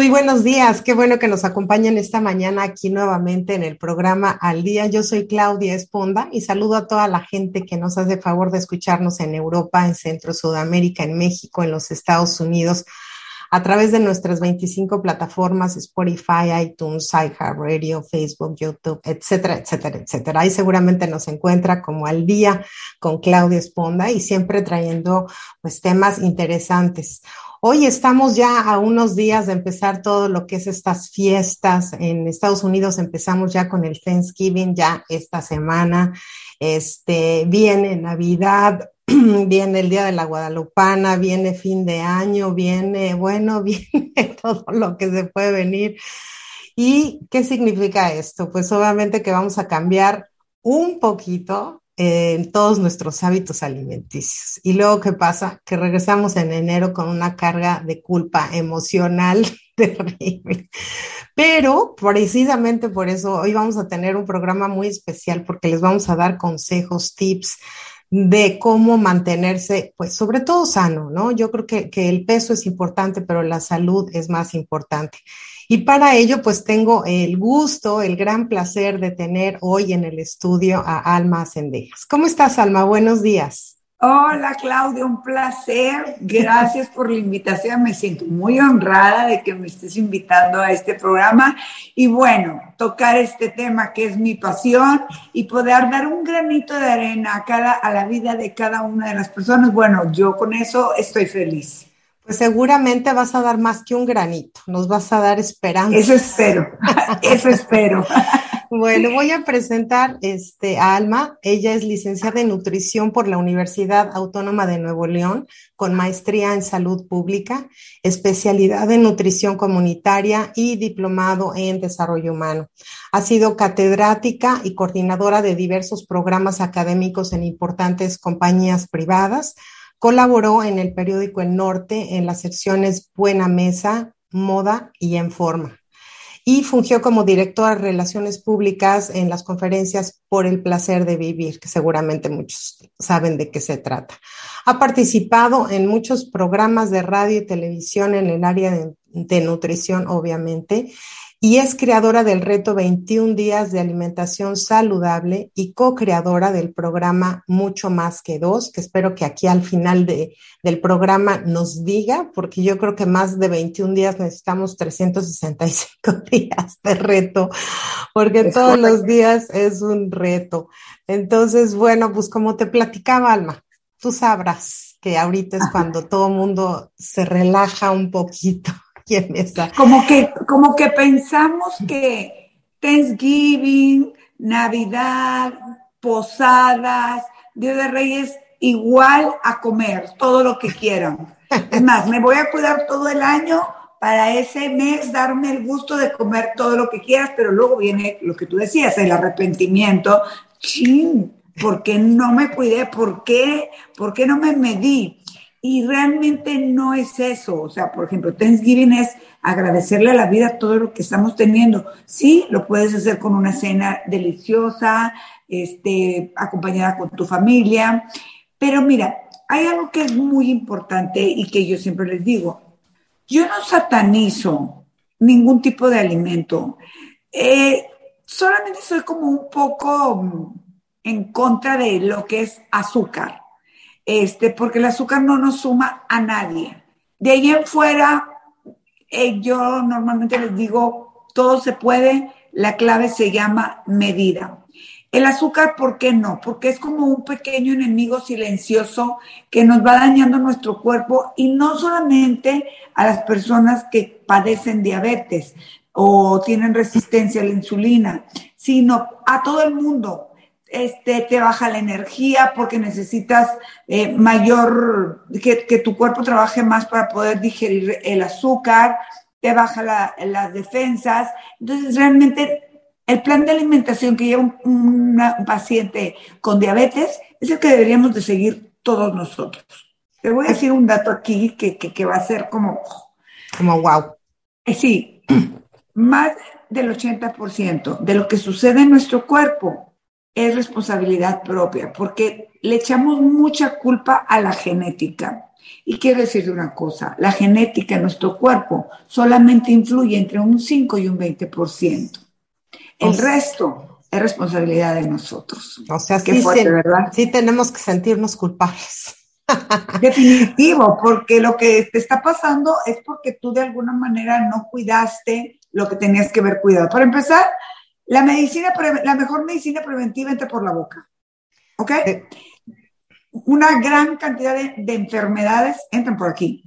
Muy buenos días. Qué bueno que nos acompañen esta mañana aquí nuevamente en el programa Al Día. Yo soy Claudia Esponda y saludo a toda la gente que nos hace favor de escucharnos en Europa, en Centro, Sudamérica, en México, en los Estados Unidos, a través de nuestras 25 plataformas, Spotify, iTunes, iHeartRadio, Facebook, YouTube, etcétera, etcétera, etcétera. Ahí seguramente nos encuentra como Al Día con Claudia Esponda y siempre trayendo pues temas interesantes. Hoy estamos ya a unos días de empezar todo lo que es estas fiestas. En Estados Unidos empezamos ya con el Thanksgiving ya esta semana. Este viene Navidad, viene el Día de la Guadalupana, viene fin de año, viene, bueno, viene todo lo que se puede venir. ¿Y qué significa esto? Pues obviamente que vamos a cambiar un poquito en todos nuestros hábitos alimenticios. Y luego, ¿qué pasa? Que regresamos en enero con una carga de culpa emocional terrible. Pero precisamente por eso hoy vamos a tener un programa muy especial porque les vamos a dar consejos, tips de cómo mantenerse, pues sobre todo sano, ¿no? Yo creo que, que el peso es importante, pero la salud es más importante. Y para ello, pues tengo el gusto, el gran placer de tener hoy en el estudio a Alma Cendejas. ¿Cómo estás, Alma? Buenos días. Hola Claudia, un placer. Gracias por la invitación. Me siento muy honrada de que me estés invitando a este programa y bueno, tocar este tema que es mi pasión y poder dar un granito de arena a, cada, a la vida de cada una de las personas. Bueno, yo con eso estoy feliz. Pues seguramente vas a dar más que un granito, nos vas a dar esperanza. Eso espero, eso espero. Bueno, voy a presentar este, a Alma. Ella es licenciada en nutrición por la Universidad Autónoma de Nuevo León, con maestría en salud pública, especialidad en nutrición comunitaria y diplomado en desarrollo humano. Ha sido catedrática y coordinadora de diversos programas académicos en importantes compañías privadas. Colaboró en el periódico El Norte en las secciones Buena Mesa, Moda y En Forma y fungió como directora de Relaciones Públicas en las conferencias Por el Placer de Vivir, que seguramente muchos saben de qué se trata. Ha participado en muchos programas de radio y televisión en el área de, de nutrición, obviamente, y es creadora del reto 21 días de alimentación saludable y co-creadora del programa Mucho Más que Dos, que espero que aquí al final de, del programa nos diga, porque yo creo que más de 21 días necesitamos 365 días de reto, porque es todos los días es un reto. Entonces, bueno, pues como te platicaba, Alma, tú sabrás que ahorita es cuando todo el mundo se relaja un poquito. Como que, como que pensamos que Thanksgiving, Navidad, posadas, Día de Reyes, igual a comer todo lo que quieran. Es más, me voy a cuidar todo el año para ese mes darme el gusto de comer todo lo que quieras, pero luego viene lo que tú decías, el arrepentimiento. Chin, ¿por qué no me cuidé? ¿Por qué? ¿Por qué no me medí? Y realmente no es eso. O sea, por ejemplo, Thanksgiving es agradecerle a la vida todo lo que estamos teniendo. Sí, lo puedes hacer con una cena deliciosa, este, acompañada con tu familia. Pero mira, hay algo que es muy importante y que yo siempre les digo. Yo no satanizo ningún tipo de alimento. Eh, solamente soy como un poco en contra de lo que es azúcar, este, porque el azúcar no nos suma a nadie. De ahí en fuera, eh, yo normalmente les digo, todo se puede, la clave se llama medida. El azúcar, ¿por qué no? Porque es como un pequeño enemigo silencioso que nos va dañando nuestro cuerpo y no solamente a las personas que padecen diabetes o tienen resistencia a la insulina, sino a todo el mundo. Este, te baja la energía porque necesitas eh, mayor, que, que, tu cuerpo trabaje más para poder digerir el azúcar, te baja las defensas. Entonces, realmente el plan de alimentación que lleva un, paciente con diabetes es el que deberíamos de seguir todos nosotros. Te voy a decir un dato aquí que, que, va a ser como... Como wow. Eh, sí, más del 80% de lo que sucede en nuestro cuerpo es responsabilidad propia, porque le echamos mucha culpa a la genética. Y quiero decirte una cosa, la genética en nuestro cuerpo solamente influye entre un 5 y un 20%. El resto es responsabilidad de nosotros. O sea, sí, ¿verdad? sí tenemos que sentirnos culpables. Definitivo, porque lo que te está pasando es porque tú de alguna manera no cuidaste lo que tenías que haber cuidado. Para empezar, la medicina, la mejor medicina preventiva entra por la boca. ¿Ok? Una gran cantidad de enfermedades entran por aquí.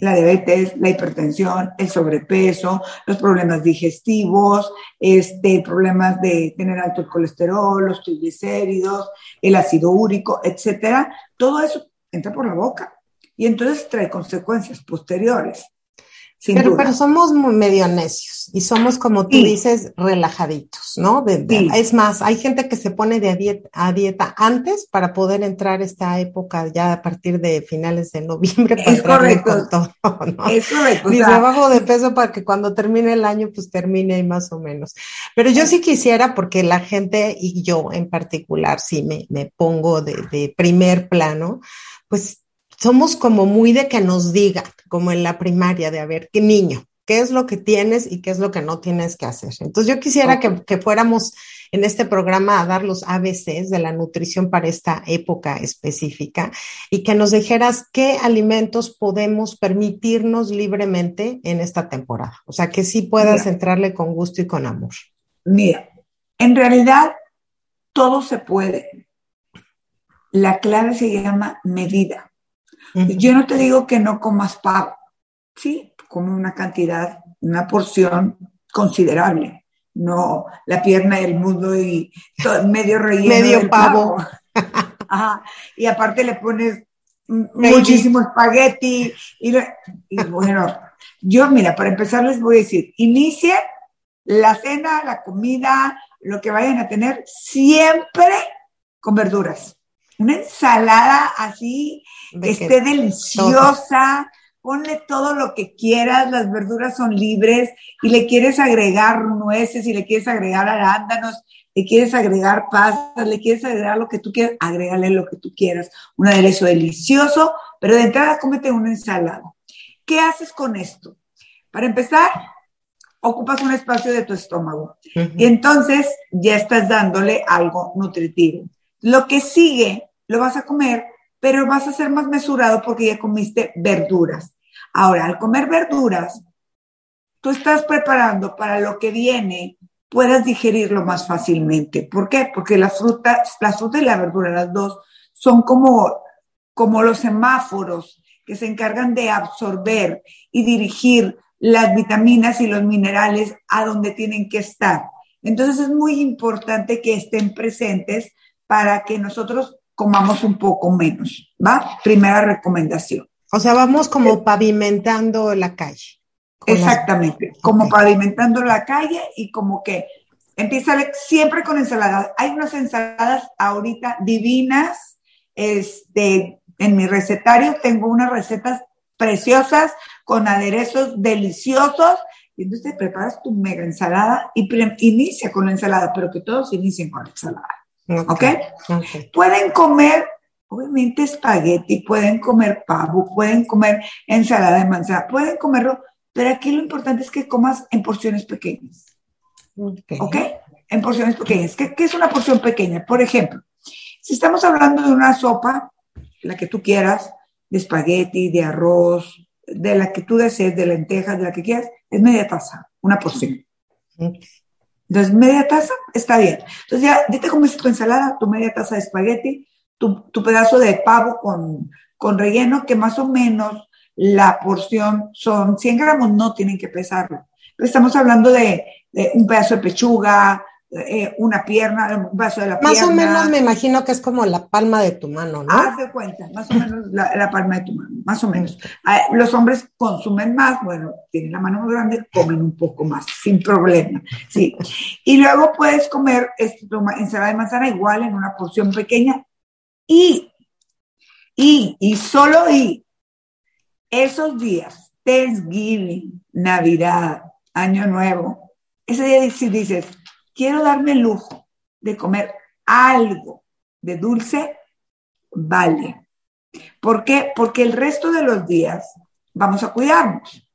La diabetes, la hipertensión, el sobrepeso, los problemas digestivos, este, problemas de tener alto el colesterol, los triglicéridos, el ácido úrico, etcétera. Todo eso entra por la boca y entonces trae consecuencias posteriores pero, pero somos medio necios y somos, como tú dices, relajaditos, ¿no? Es más, hay gente que se pone de a dieta, a dieta, antes para poder entrar esta época ya a partir de finales de noviembre. Para es correcto. todo, ¿no? Es correcto. Dice, bajo de peso para que cuando termine el año, pues termine ahí más o menos. Pero yo sí quisiera, porque la gente y yo en particular, sí me, me pongo de, de primer plano, pues somos como muy de que nos diga, como en la primaria, de a ver, qué niño, qué es lo que tienes y qué es lo que no tienes que hacer. Entonces yo quisiera que, fuéramos en este programa a dar los ABCs de la nutrición para esta época específica y que nos dijeras qué alimentos podemos permitirnos libremente en esta temporada. O sea, que sí puedas entrarle con gusto y con amor. Mira, en realidad todo se puede. La clave se llama medida. Yo no te digo que no comas pavo, sí, como una cantidad, una porción considerable, no la pierna del mundo y medio relleno. Medio pavo. Y aparte le pones muchísimo espagueti y, y, bueno, yo mira, para empezar les voy a decir, inicie la cena, la comida, lo que vayan a tener, siempre con verduras una ensalada así, esté deliciosa, ponle todo lo que quieras, las verduras son libres y le quieres agregar nueces y le quieres agregar arándanos, le quieres agregar pastas, le quieres agregar lo que tú quieras, agrégale lo que tú quieras, un aderezo delicioso, pero de entrada cómete una ensalada. ¿Qué haces con esto? Para empezar, ocupas un espacio de tu estómago y entonces ya estás dándole algo nutritivo. Lo que sigue lo vas a comer, pero vas a ser más mesurado porque ya comiste verduras. Ahora, al comer verduras, tú estás preparando para lo que viene, puedas digerirlo más fácilmente. ¿Por qué? Porque las frutas, la fruta y la verdura, las dos, son como, como los semáforos que se encargan de absorber y dirigir las vitaminas y los minerales a donde tienen que estar. Entonces es muy importante que estén presentes para que nosotros comamos un poco menos, ¿va? Primera recomendación. O sea, vamos como eh, pavimentando la calle. Exactamente, como pavimentando la calle y como que empieza siempre con ensaladas. Hay unas ensaladas ahorita divinas. Este, en mi recetario tengo unas recetas preciosas con aderezos deliciosos. Y entonces preparas tu mega ensalada y inicia con la ensalada, pero que todos inicien con la ensalada. ¿Ok? Pueden comer, obviamente, espagueti, pueden comer pavo, pueden comer ensalada de manzana, pueden comerlo, pero aquí lo importante es que comas en porciones pequeñas. ¿Ok? en porciones pequeñas. ¿Qué, ¿Qué, es una porción pequeña? Por ejemplo, si estamos hablando de una sopa, la que tú quieras, de espagueti, de arroz, de la que tú desees, de lentejas, de la que quieras, es media taza, una porción. Entonces, media taza está bien. Entonces, ya, ya te comes tu ensalada, tu media taza de espagueti, tu, tu pedazo de pavo con, con relleno, que más o menos la porción son 100 gramos, no tienen que pesarlo. Pero estamos hablando de, de un pedazo de pechuga, eh, una pierna, un vaso de la más pierna. Más o menos me imagino que es como la palma de tu mano, ¿no? Haz de cuenta, más o menos la, la, palma de tu mano, más o menos. Ah, los hombres consumen más, bueno, tienen la mano más grande, comen un poco más, sin problema, sí. Y luego puedes comer este, ensalada de manzana igual en una porción pequeña y, y, y solo y esos días, Thanksgiving, Navidad, Año Nuevo, ese día si dices, quiero darme el lujo de comer algo de dulce, vale. ¿Por qué? Porque el resto de los días vamos a cuidarnos,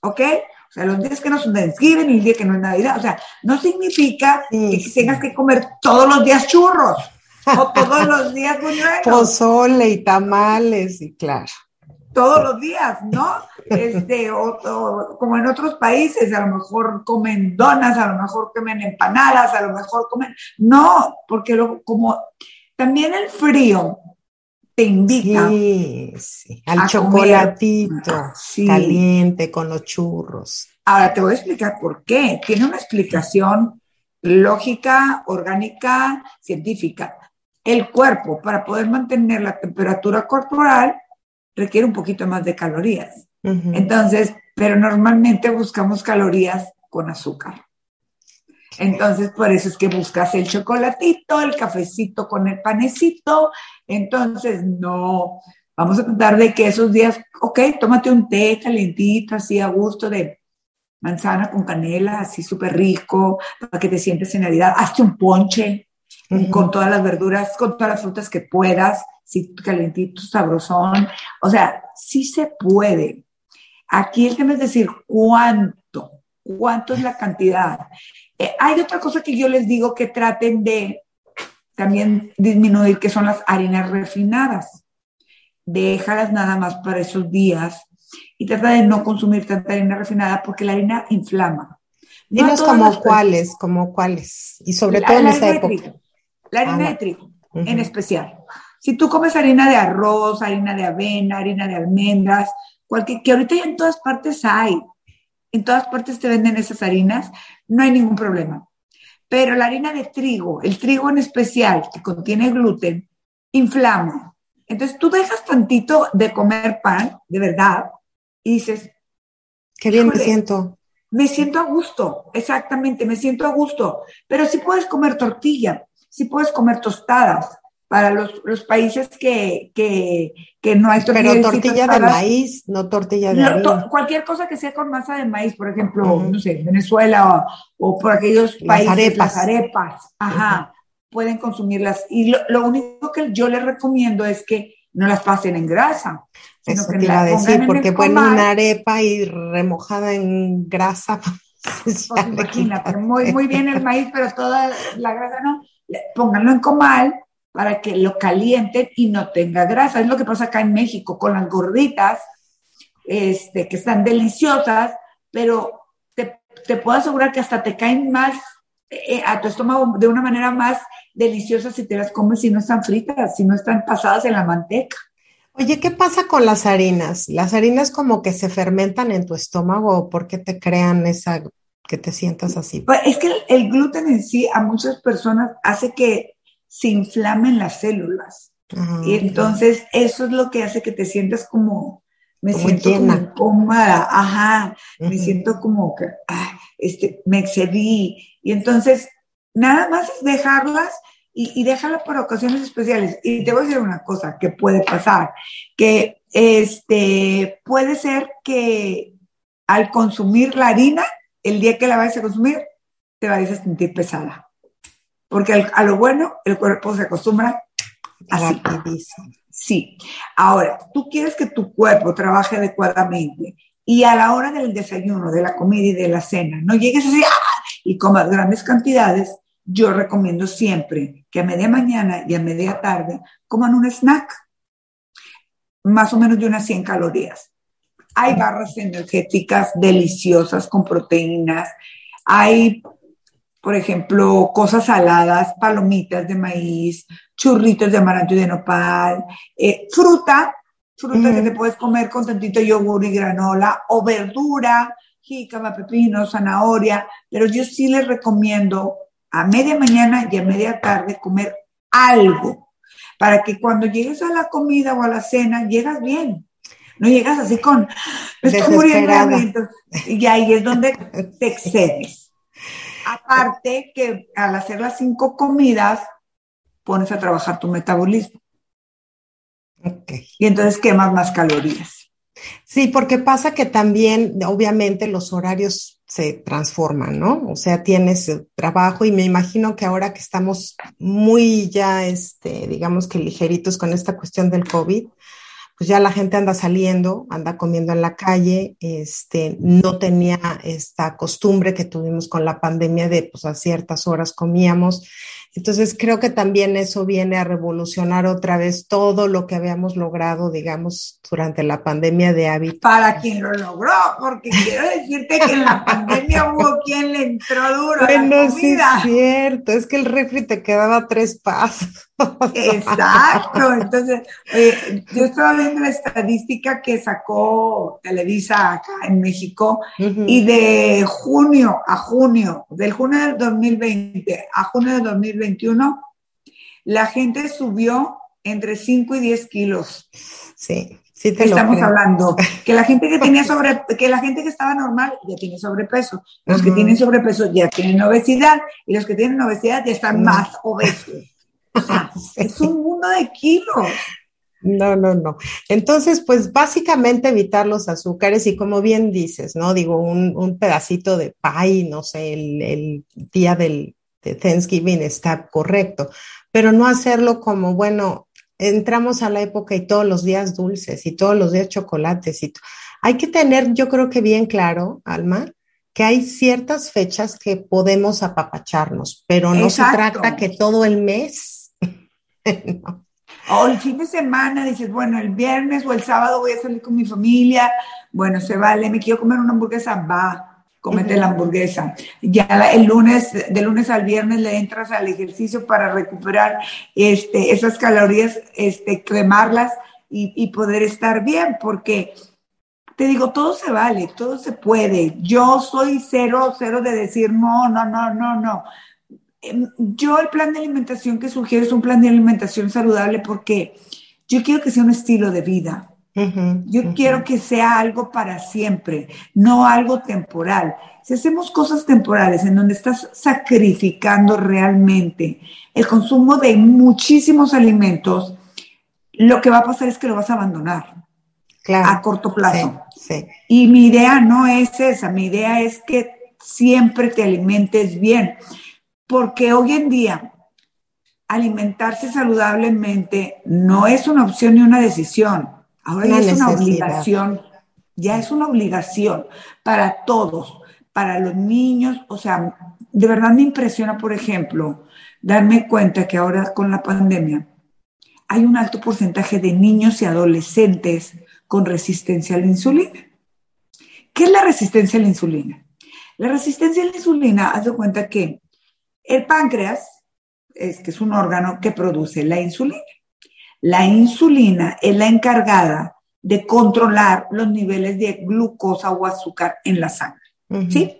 ¿ok? O sea, los días que no son Thanksgiving y el día que no es Navidad, o sea, no significa sí, que tengas que comer todos los días churros o todos los días buñuelos. Pozole y tamales, y claro todos los días, ¿no? Este, o, o, como en otros países, a lo mejor comen donas, a lo mejor comen empanadas, a lo mejor comen. No, porque lo, como también el frío te invita sí, sí. al chocolatito sí. caliente con los churros. Ahora te voy a explicar por qué. Tiene una explicación lógica, orgánica, científica. El cuerpo, para poder mantener la temperatura corporal, requiere un poquito más de calorías. Uh -huh. Entonces, pero normalmente buscamos calorías con azúcar. Entonces, por eso es que buscas el chocolatito, el cafecito con el panecito. Entonces, no, vamos a tratar de que esos días, ok, tómate un té calientito, así a gusto de manzana con canela, así súper rico, para que te sientes en Navidad. Hazte un ponche uh -huh. con todas las verduras, con todas las frutas que puedas sí, calentito, sabrosón. O sea, sí se puede. Aquí el tema es decir cuánto, cuánto es la cantidad. Eh, hay otra cosa que yo les digo que traten de también disminuir, que son las harinas refinadas. Déjalas nada más para esos días y trata de no consumir tanta harina refinada porque la harina inflama. Dinos no como cuáles, como cuáles, y sobre la, todo en esa época. Trigo, la harina ah, de trigo, uh -huh. en especial. Si tú comes harina de arroz, harina de avena, harina de almendras, cualquier, que ahorita ya en todas partes hay, en todas partes te venden esas harinas, no hay ningún problema. Pero la harina de trigo, el trigo en especial, que contiene gluten, inflama. Entonces tú dejas tantito de comer pan, de verdad, y dices, qué bien me siento. Me siento a gusto, exactamente, me siento a gusto. Pero si sí puedes comer tortilla, si sí puedes comer tostadas, para los, los países que, que, que, no hay tortilla. Pero tortilla de maíz, no tortilla de no, to, Cualquier cosa que sea con masa de maíz, por ejemplo, uh -huh. no sé, Venezuela o, o, por aquellos países, las arepas, las arepas ajá, uh -huh. pueden consumirlas. Y lo, lo, único que yo les recomiendo es que no las pasen en grasa. Sino Eso que te iba a decir, porque ponen una arepa y remojada en grasa. Pues imagínate, muy, muy bien el maíz, pero toda la grasa no. Pónganlo en comal para que lo calienten y no tenga grasa. Es lo que pasa acá en México con las gorditas, este, que están deliciosas, pero te, te puedo asegurar que hasta te caen más eh, a tu estómago de una manera más deliciosa si te las comes si no están fritas, si no están pasadas en la manteca. Oye, ¿qué pasa con las harinas? ¿Las harinas como que se fermentan en tu estómago o por qué te crean esa que te sientas así? Pues es que el, el gluten en sí a muchas personas hace que se inflamen las células. Y entonces eso es lo que hace que te sientas como, me como siento llena. como cómoda, ajá, me siento como que, ah, este, me excedí. Y entonces, nada más es dejarlas y, y déjala para ocasiones especiales. Y te voy a decir una cosa que puede pasar, que este, puede ser que al consumir la harina, el día que la vayas a consumir, te vayas a sentir pesada porque a lo bueno el cuerpo se acostumbra así. Sí. Ahora, tú quieres que tu cuerpo trabaje adecuadamente y a la hora del desayuno, de la comida y de la cena, no llegues así ¡ah! y comas grandes cantidades, yo recomiendo siempre que a media mañana y a media tarde coman un snack, más o menos de unas 100 calorías. Hay barras energéticas deliciosas con proteínas, hay, por ejemplo, cosas saladas, palomitas de maíz, churritos de amaranto y de nopal, eh, fruta, fruta que te puedes comer con tantito yogur y granola, o verdura, jícama, pepino, zanahoria, pero yo sí les recomiendo a media mañana y a media tarde comer algo para que cuando llegues a la comida o a la cena llegas bien. No llegas así con, estoy muriendo y ahí es donde te excedes. Aparte que al hacer las cinco comidas, pones a trabajar tu metabolismo. Y entonces quemas más calorías. Sí, porque pasa que también, obviamente, los horarios se transforman, ¿no? O sea, tienes trabajo y me imagino que ahora que estamos muy ya, este, digamos que ligeritos con esta cuestión del COVID, pues ya la gente anda saliendo, anda comiendo en la calle, este, no tenía esta costumbre que tuvimos con la pandemia de, pues a ciertas horas comíamos. Entonces creo que también eso viene a revolucionar otra vez todo lo que habíamos logrado, digamos, durante la pandemia de hábitos. Para quien lo logró, porque quiero decirte que en la pandemia hubo quien le entró duro. Bueno, a la sí es cierto, es que el refri te quedaba tres pasos. Exacto, entonces yo estaba viendo la estadística que sacó Televisa acá en México y de junio a junio, del junio del 2020 a junio del 2021, la gente subió entre 5 y 10 kilos. Sí. Sí te estamos hablando que la gente que tenía sobre que la gente que estaba normal ya tiene sobrepeso los que tienen sobrepeso ya tienen obesidad y los que tienen obesidad ya están más obesos es un mundo de kilos. No, no, no. Entonces, pues básicamente evitar los azúcares y como bien dices, ¿no? Digo, un, pedacito de pie, no sé, el, día del, de Thanksgiving está correcto, pero no hacerlo como, bueno, entramos a la época y todos los días dulces y todos los días chocolates y hay que tener, yo creo que bien claro, Alma, que hay ciertas fechas que podemos apapacharnos, pero no se trata que todo el mes. O el fin de semana dices, bueno, el viernes o el sábado voy a salir con mi familia, bueno, se vale, me quiero comer una hamburguesa, va, cómete la hamburguesa. Ya el lunes, de lunes al viernes le entras al ejercicio para recuperar este, esas calorías, este, cremarlas y, y poder estar bien, porque te digo, todo se vale, todo se puede. Yo soy cero, cero de decir, no, no, no, no, no. Em, yo el plan de alimentación que sugiero es un plan de alimentación saludable porque yo quiero que sea un estilo de vida. Yo quiero que sea algo para siempre, no algo temporal. Si hacemos cosas temporales en donde estás sacrificando realmente el consumo de muchísimos alimentos, lo que va a pasar es que lo vas a abandonar a corto plazo. Y mi idea no es esa, mi idea es que siempre te alimentes bien porque hoy en día alimentarse saludablemente no es una opción ni una decisión, ahora ya es una obligación, ya es una obligación para todos, para los niños, o sea, de verdad me impresiona, por ejemplo, darme cuenta que ahora con la pandemia hay un alto porcentaje de niños y adolescentes con resistencia a la insulina. ¿Qué es la resistencia a la insulina? La resistencia a la insulina, haz de cuenta que el páncreas es que es un órgano que produce la insulina. La insulina es la encargada de controlar los niveles de glucosa o azúcar en la sangre. ¿Sí?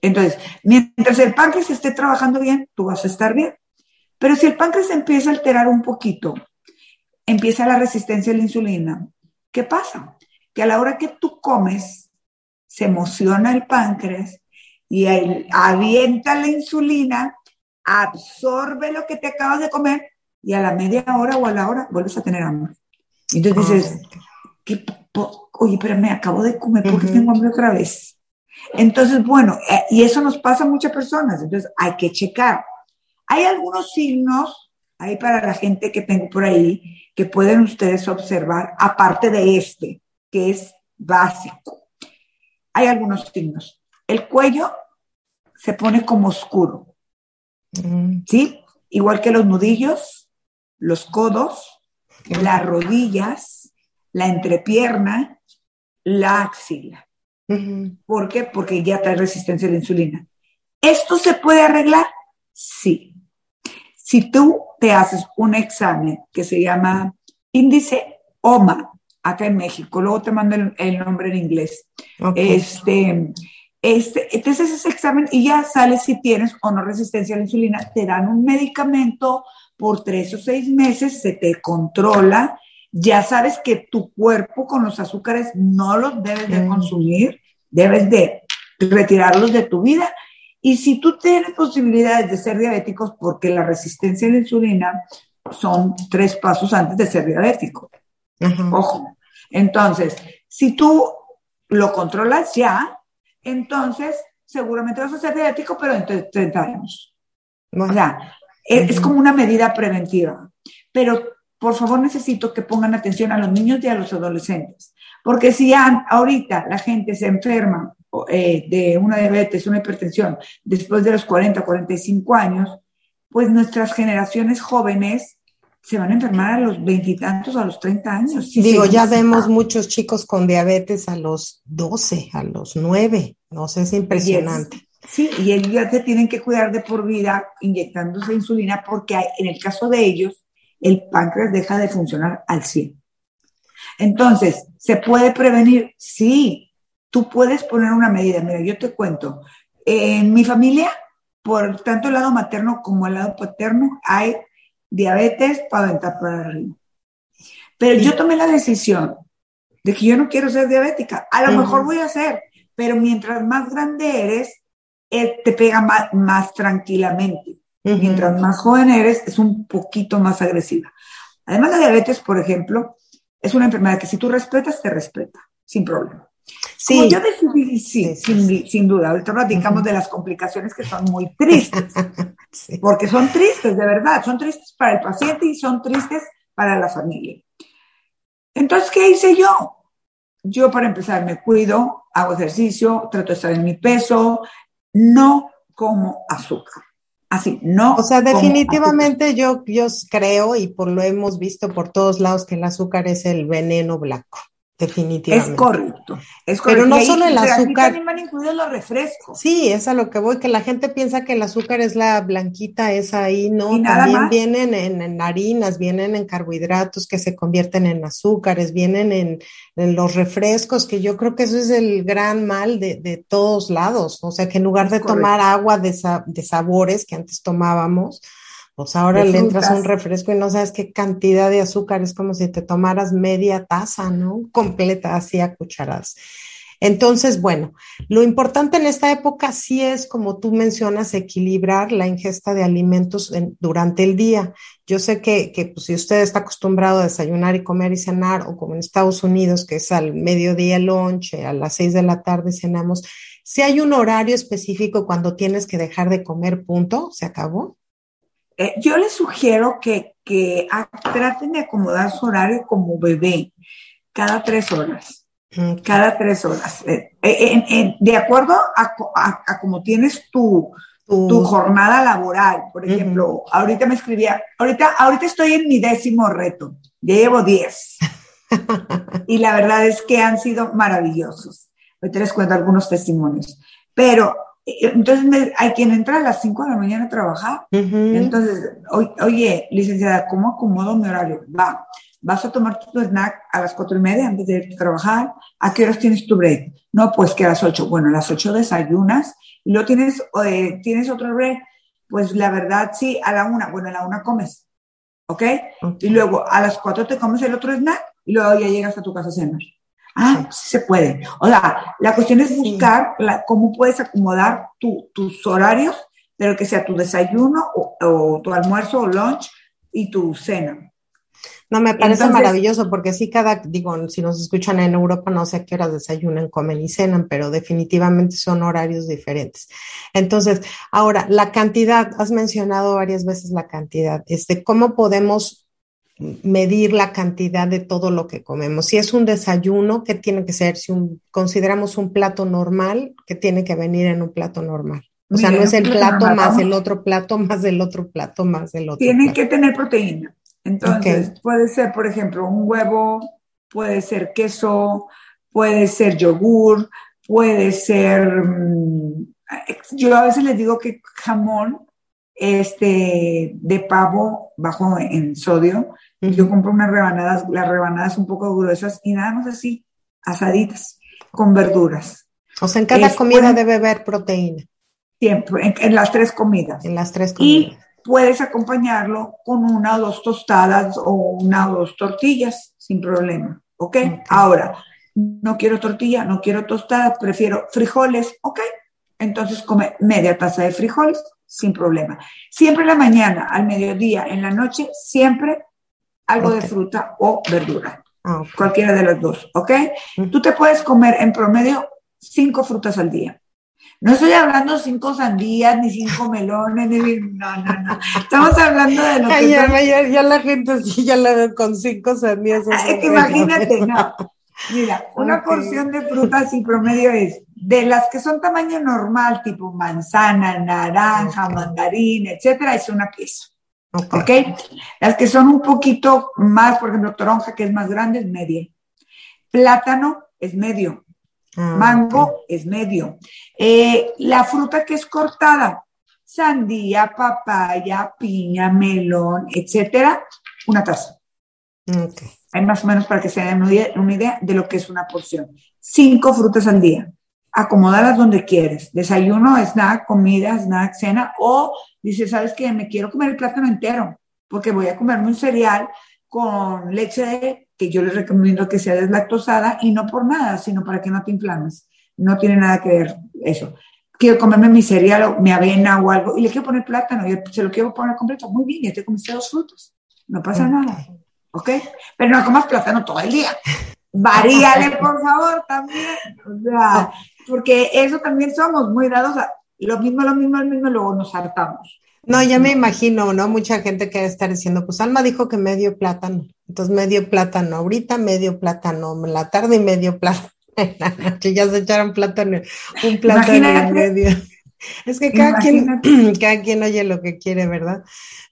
Entonces, mientras el páncreas esté trabajando bien, tú vas a estar bien. Pero si el páncreas empieza a alterar un poquito, empieza la resistencia a la insulina, ¿qué pasa? Que a la hora que tú comes, se emociona el páncreas y avienta la insulina absorbe lo que te acabas de comer y a la media hora o a la hora vuelves a tener hambre. Entonces dices, oye, pero me acabo de comer, ¿por qué tengo hambre otra vez? Entonces, bueno, eh, y eso nos pasa a muchas personas, entonces hay que checar. Hay algunos signos, ahí para la gente que tengo por ahí, que pueden ustedes observar, aparte de este, que es básico. Hay algunos signos. El cuello se pone como oscuro Mm. ¿Sí? Igual que los nudillos, los codos, las rodillas, la entrepierna, la axila. ¿Por qué? Porque ya trae resistencia a la insulina. ¿Esto se puede arreglar? Sí. Si tú te haces un examen que se llama índice OMA, acá en México, luego te mando el, nombre en inglés. Este, este, entonces ese examen y ya sale si tienes o no resistencia a la insulina, te dan un medicamento por tres o seis meses, se te controla, ya sabes que tu cuerpo con los azúcares no los debes de consumir, debes de retirarlos de tu vida y si tú tienes posibilidades de ser diabéticos, porque la resistencia a la insulina son tres pasos antes de ser diabético. Ojo. Entonces, si tú lo controlas ya, entonces seguramente vas a ser diabético, pero en 30 años. O sea, es, como una medida preventiva. Pero por favor necesito que pongan atención a los niños y a los adolescentes. Porque si ahorita la gente se enferma eh, de una diabetes, una hipertensión, después de los 40, 45 años, pues nuestras generaciones jóvenes se van a enfermar a los veintitantos, a los 30 años. Digo, ya vemos muchos chicos con diabetes a los 12, a los 9, no sé, es impresionante. Sí, y ellos ya se tienen que cuidar de por vida inyectándose insulina porque en el caso de ellos, el páncreas deja de funcionar al 100. Entonces, ¿se puede prevenir? Sí, tú puedes poner una medida. Mira, yo te cuento, en mi familia, por tanto el lado materno como el lado paterno, hay diabetes para aventar para arriba. Pero yo tomé la decisión de que yo no quiero ser diabética. A lo mejor voy a ser, pero mientras más grande eres, te pega más, tranquilamente. Mientras más joven eres, es un poquito más agresiva. Además, la diabetes, por ejemplo, es una enfermedad que si tú respetas, te respeta, sin problema. Sí, yo decidí, sí, sin, duda. Ahorita platicamos de las complicaciones que son muy tristes, porque son tristes, de verdad, son tristes para el paciente y son tristes para la familia. Entonces, ¿qué hice yo? Yo, para empezar, me cuido, hago ejercicio, trato de estar en mi peso, no como azúcar. Así, no. O sea, definitivamente yo, yo creo, y por lo hemos visto por todos lados, que el azúcar es el veneno blanco. Definitivamente. Es correcto. Es Pero no solo el azúcar. También van incluidos los refrescos. Sí, es a lo que voy, que la gente piensa que el azúcar es la blanquita esa ahí, no, también vienen en, harinas, vienen en carbohidratos que se convierten en azúcares, vienen en, los refrescos, que yo creo que eso es el gran mal de, todos lados. O sea, que en lugar de tomar agua de, de sabores que antes tomábamos, pues ahora le entras un refresco y no sabes qué cantidad de azúcar, es como si te tomaras media taza, ¿no? Completa, así a cucharadas. Entonces, bueno, lo importante en esta época sí es, como tú mencionas, equilibrar la ingesta de alimentos durante el día. Yo sé que, que pues, si usted está acostumbrado a desayunar y comer y cenar, o como en Estados Unidos, que es al mediodía lunch, a las seis de la tarde cenamos, si hay un horario específico cuando tienes que dejar de comer, punto, se acabó. Eh, yo les sugiero que, traten de acomodar su horario como bebé, cada tres horas. Cada tres horas. Eh, eh, de acuerdo a, cómo tienes tu, tu, jornada laboral. Por ejemplo, ahorita me escribía, ahorita, ahorita estoy en mi décimo reto, ya llevo diez. y la verdad es que han sido maravillosos. Ahorita les cuento algunos testimonios. Pero entonces hay quien entra a las 5 de la mañana a trabajar. Entonces, oye, licenciada, ¿cómo acomodo mi horario? Va, vas a tomar tu snack a las 4 y media antes de irte a trabajar. ¿A qué horas tienes tu break? No, pues que a las 8. Bueno, a las 8 desayunas y luego tienes, eh, tienes otro break. Pues la verdad, sí, a la 1. Bueno, a la 1 comes. ¿ok? Y luego a las 4 te comes el otro snack y luego ya llegas a tu casa a cenar. Ah, sí se puede. O sea, la cuestión es buscar cómo puedes acomodar tus horarios, pero que sea tu desayuno o, tu almuerzo o lunch y tu cena. No, me parece maravilloso porque sí, cada, digo, si nos escuchan en Europa, no sé a qué horas desayunan, comen y cenan, pero definitivamente son horarios diferentes. Entonces, ahora, la cantidad, has mencionado varias veces la cantidad, este, ¿cómo podemos medir la cantidad de todo lo que comemos. Si es un desayuno, ¿qué tiene que ser? Si consideramos un plato normal, ¿qué tiene que venir en un plato normal? O sea, no es el plato más el otro plato más el otro plato más el otro Tiene plato. que tener proteína. Entonces, puede ser, por ejemplo, un huevo, puede ser queso, puede ser yogur, puede ser. mm, yo a veces les digo que jamón este, de pavo bajo en sodio. Yo compro unas rebanadas, las rebanadas un poco gruesas y nada más así, asaditas, con verduras. O sea, en cada Es comida debe haber proteína, Siempre, en, en las tres comidas. en las tres Y comidas. puedes acompañarlo con una o dos tostadas o una o dos tortillas, sin problema. ¿Ok? Ok. Ahora, no quiero tortilla, no quiero tostadas, prefiero frijoles. ¿Ok? Entonces come media taza de frijoles, sin problema. Siempre en la mañana, al mediodía, en la noche, siempre algo de fruta o verdura. Ah, ok. Cualquiera de las dos. ¿Ok? Tú te puedes comer en promedio cinco frutas al día. No estoy hablando cinco sandías, ni cinco melones, ni... No, no, no. Estamos hablando de lo que ya, son- ya, ya la gente sí, ya la veo con cinco sandías. Ay, que imagínate, no. Mira, una porción de frutas y promedio es de las que son tamaño normal, tipo manzana, naranja, Ok. mandarina, etcétera, es una pieza. Ok. ¿Ok? Las que son un poquito más, por ejemplo, toronja, que es más grande, es media. Plátano es medio. Ah, Mango es medio. Eh, la fruta que es cortada, sandía, papaya, piña, melón, etcétera, una taza. Ok. Hay más o menos para que se den una idea de lo que es una porción. Cinco frutas al día. Acomódalas donde quieres. Desayuno, snack, comida, snack, cena. O dices, ¿sabes qué? Me quiero comer el plátano entero porque voy a comerme un cereal con leche de, que yo les recomiendo que sea deslactosada y no por nada, sino para que no te inflames. No tiene nada que ver eso. Quiero comerme mi cereal o mi avena o algo y le quiero poner plátano y se lo quiero poner completo. Muy bien, ya te comiste dos frutos. No pasa nada. ¿ok? Pero no comas plátano todo el día. Varíale, por favor, también. O sea, porque eso también somos muy dados a lo mismo, lo mismo, lo mismo, luego nos hartamos. No, ya me imagino, ¿no? Mucha gente que debe estar diciendo, pues Alma dijo que medio plátano. Entonces, medio plátano ahorita, medio plátano en la tarde y medio plátano en la noche. Ya se echaron plátano, un plátano en medio. Es que cada quien, cada quien oye lo que quiere, ¿verdad?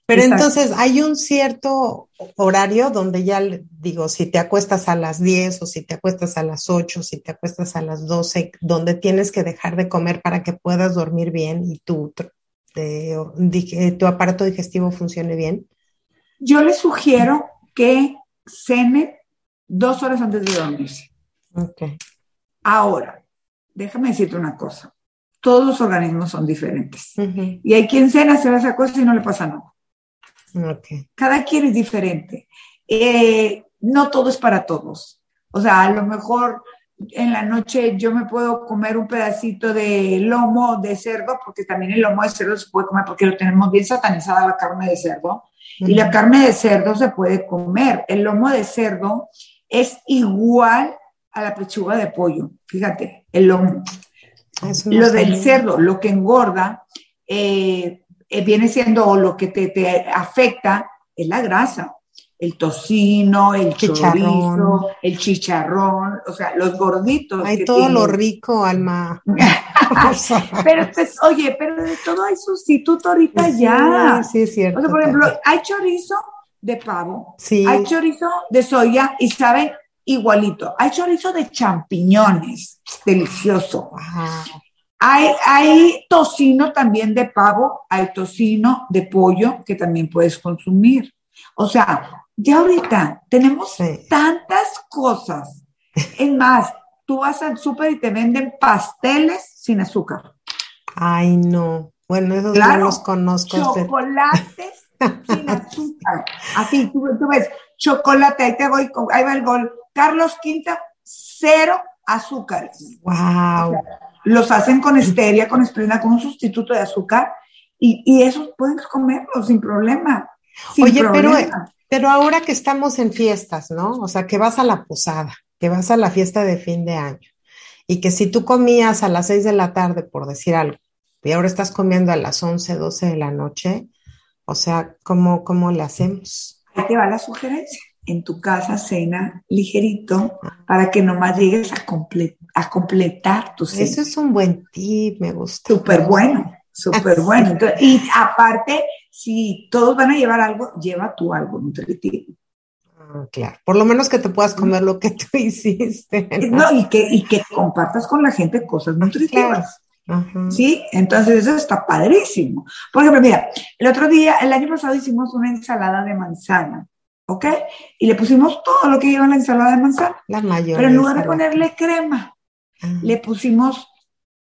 Pero Exacto. entonces hay un cierto horario donde ya le- digo, si te acuestas a las 10 o si te acuestas a las 8, si te acuestas a las 12, donde tienes que dejar de comer para que puedas dormir bien y tu, tu aparato digestivo funcione bien. Yo les sugiero que cene dos horas antes de dormirse. Ok. Ahora, déjame decirte una cosa. Todos los organismos son diferentes. Y hay quien cena, se va esa cosa y no le pasa nada. Cada quien es diferente. Eh, no todo es para todos. O sea, a lo mejor en la noche yo me puedo comer un pedacito de lomo de cerdo, porque también el lomo de cerdo se puede comer porque lo tenemos bien satanizada la carne de cerdo. Y la carne de cerdo se puede comer. El lomo de cerdo es igual a la pechuga de pollo. Fíjate, el lomo. Eso Lo del cerdo, lo que engorda, eh, eh, viene siendo o lo que te, te afecta es la grasa. El tocino, el Chicharrón. chorizo, el chicharrón, o sea, los gorditos. Hay todo lo rico, Alma. Pero, pues, oye, pero de todo hay sustituto ahorita sí, ya. Sí, es cierto. O sea, por ejemplo, hay chorizo de pavo, Sí. hay chorizo de soya y saben igualito. Hay chorizo de champiñones, delicioso. Hay, hay tocino también de pavo, hay tocino de pollo que también puedes consumir. O sea, ya ahorita tenemos Sí. tantas cosas. Es más, tú vas al súper y te venden pasteles sin azúcar. Ay, no. Bueno, esos Claro. no los conozco. pero- Chocolates sin azúcar. Así, tú, tú ves, chocolate, ahí te voy, ahí va el gol. Carlos Quinta, cero azúcares. Wow. los hacen con stevia, con espirina, con un sustituto de azúcar, y, y esos pueden comerlos sin problema. sin Oye, pero, problema. pero ahora que estamos en fiestas, ¿no? O sea, que vas a la posada, que vas a la fiesta de fin de año, y que si tú comías a las 6 de la tarde, por decir algo, y ahora estás comiendo a las 11, 12 de la noche, o sea, ¿cómo, cómo le hacemos? Ahí te va la sugerencia. En tu casa cena ligerito para que nomás llegues a, comple- a completar tu cena. Eso es un buen tip, me gusta. súper bueno. súper bueno. y aparte, si todos van a llevar algo, lleva tú algo nutritivo. Ah, claro, por lo menos que te puedas comer lo que tú hiciste. No, y, que, y que compartas con la gente cosas nutritivas. ¿Sí? Entonces eso está padrísimo. Por ejemplo, mira, el otro día, el año pasado hicimos una ensalada de manzana, ¿ok? Y le pusimos todo lo que lleva en la ensalada de manzana. La mayonesa. Pero en lugar de ponerle crema, ah. le pusimos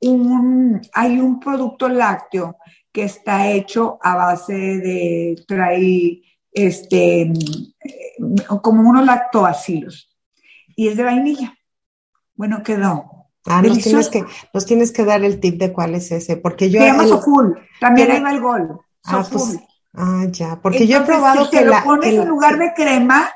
un, hay un producto lácteo que está hecho a base de, trae, este, como unos lactobacilos. Y es de vainilla. Bueno, quedó Ah, nos tienes, que, nos tienes que dar el tip de cuál es ese, porque yo... Se llama Soful, también va el gol. Ah, pues, ah, ya, porque yo he probado si que lo pones en lugar de crema,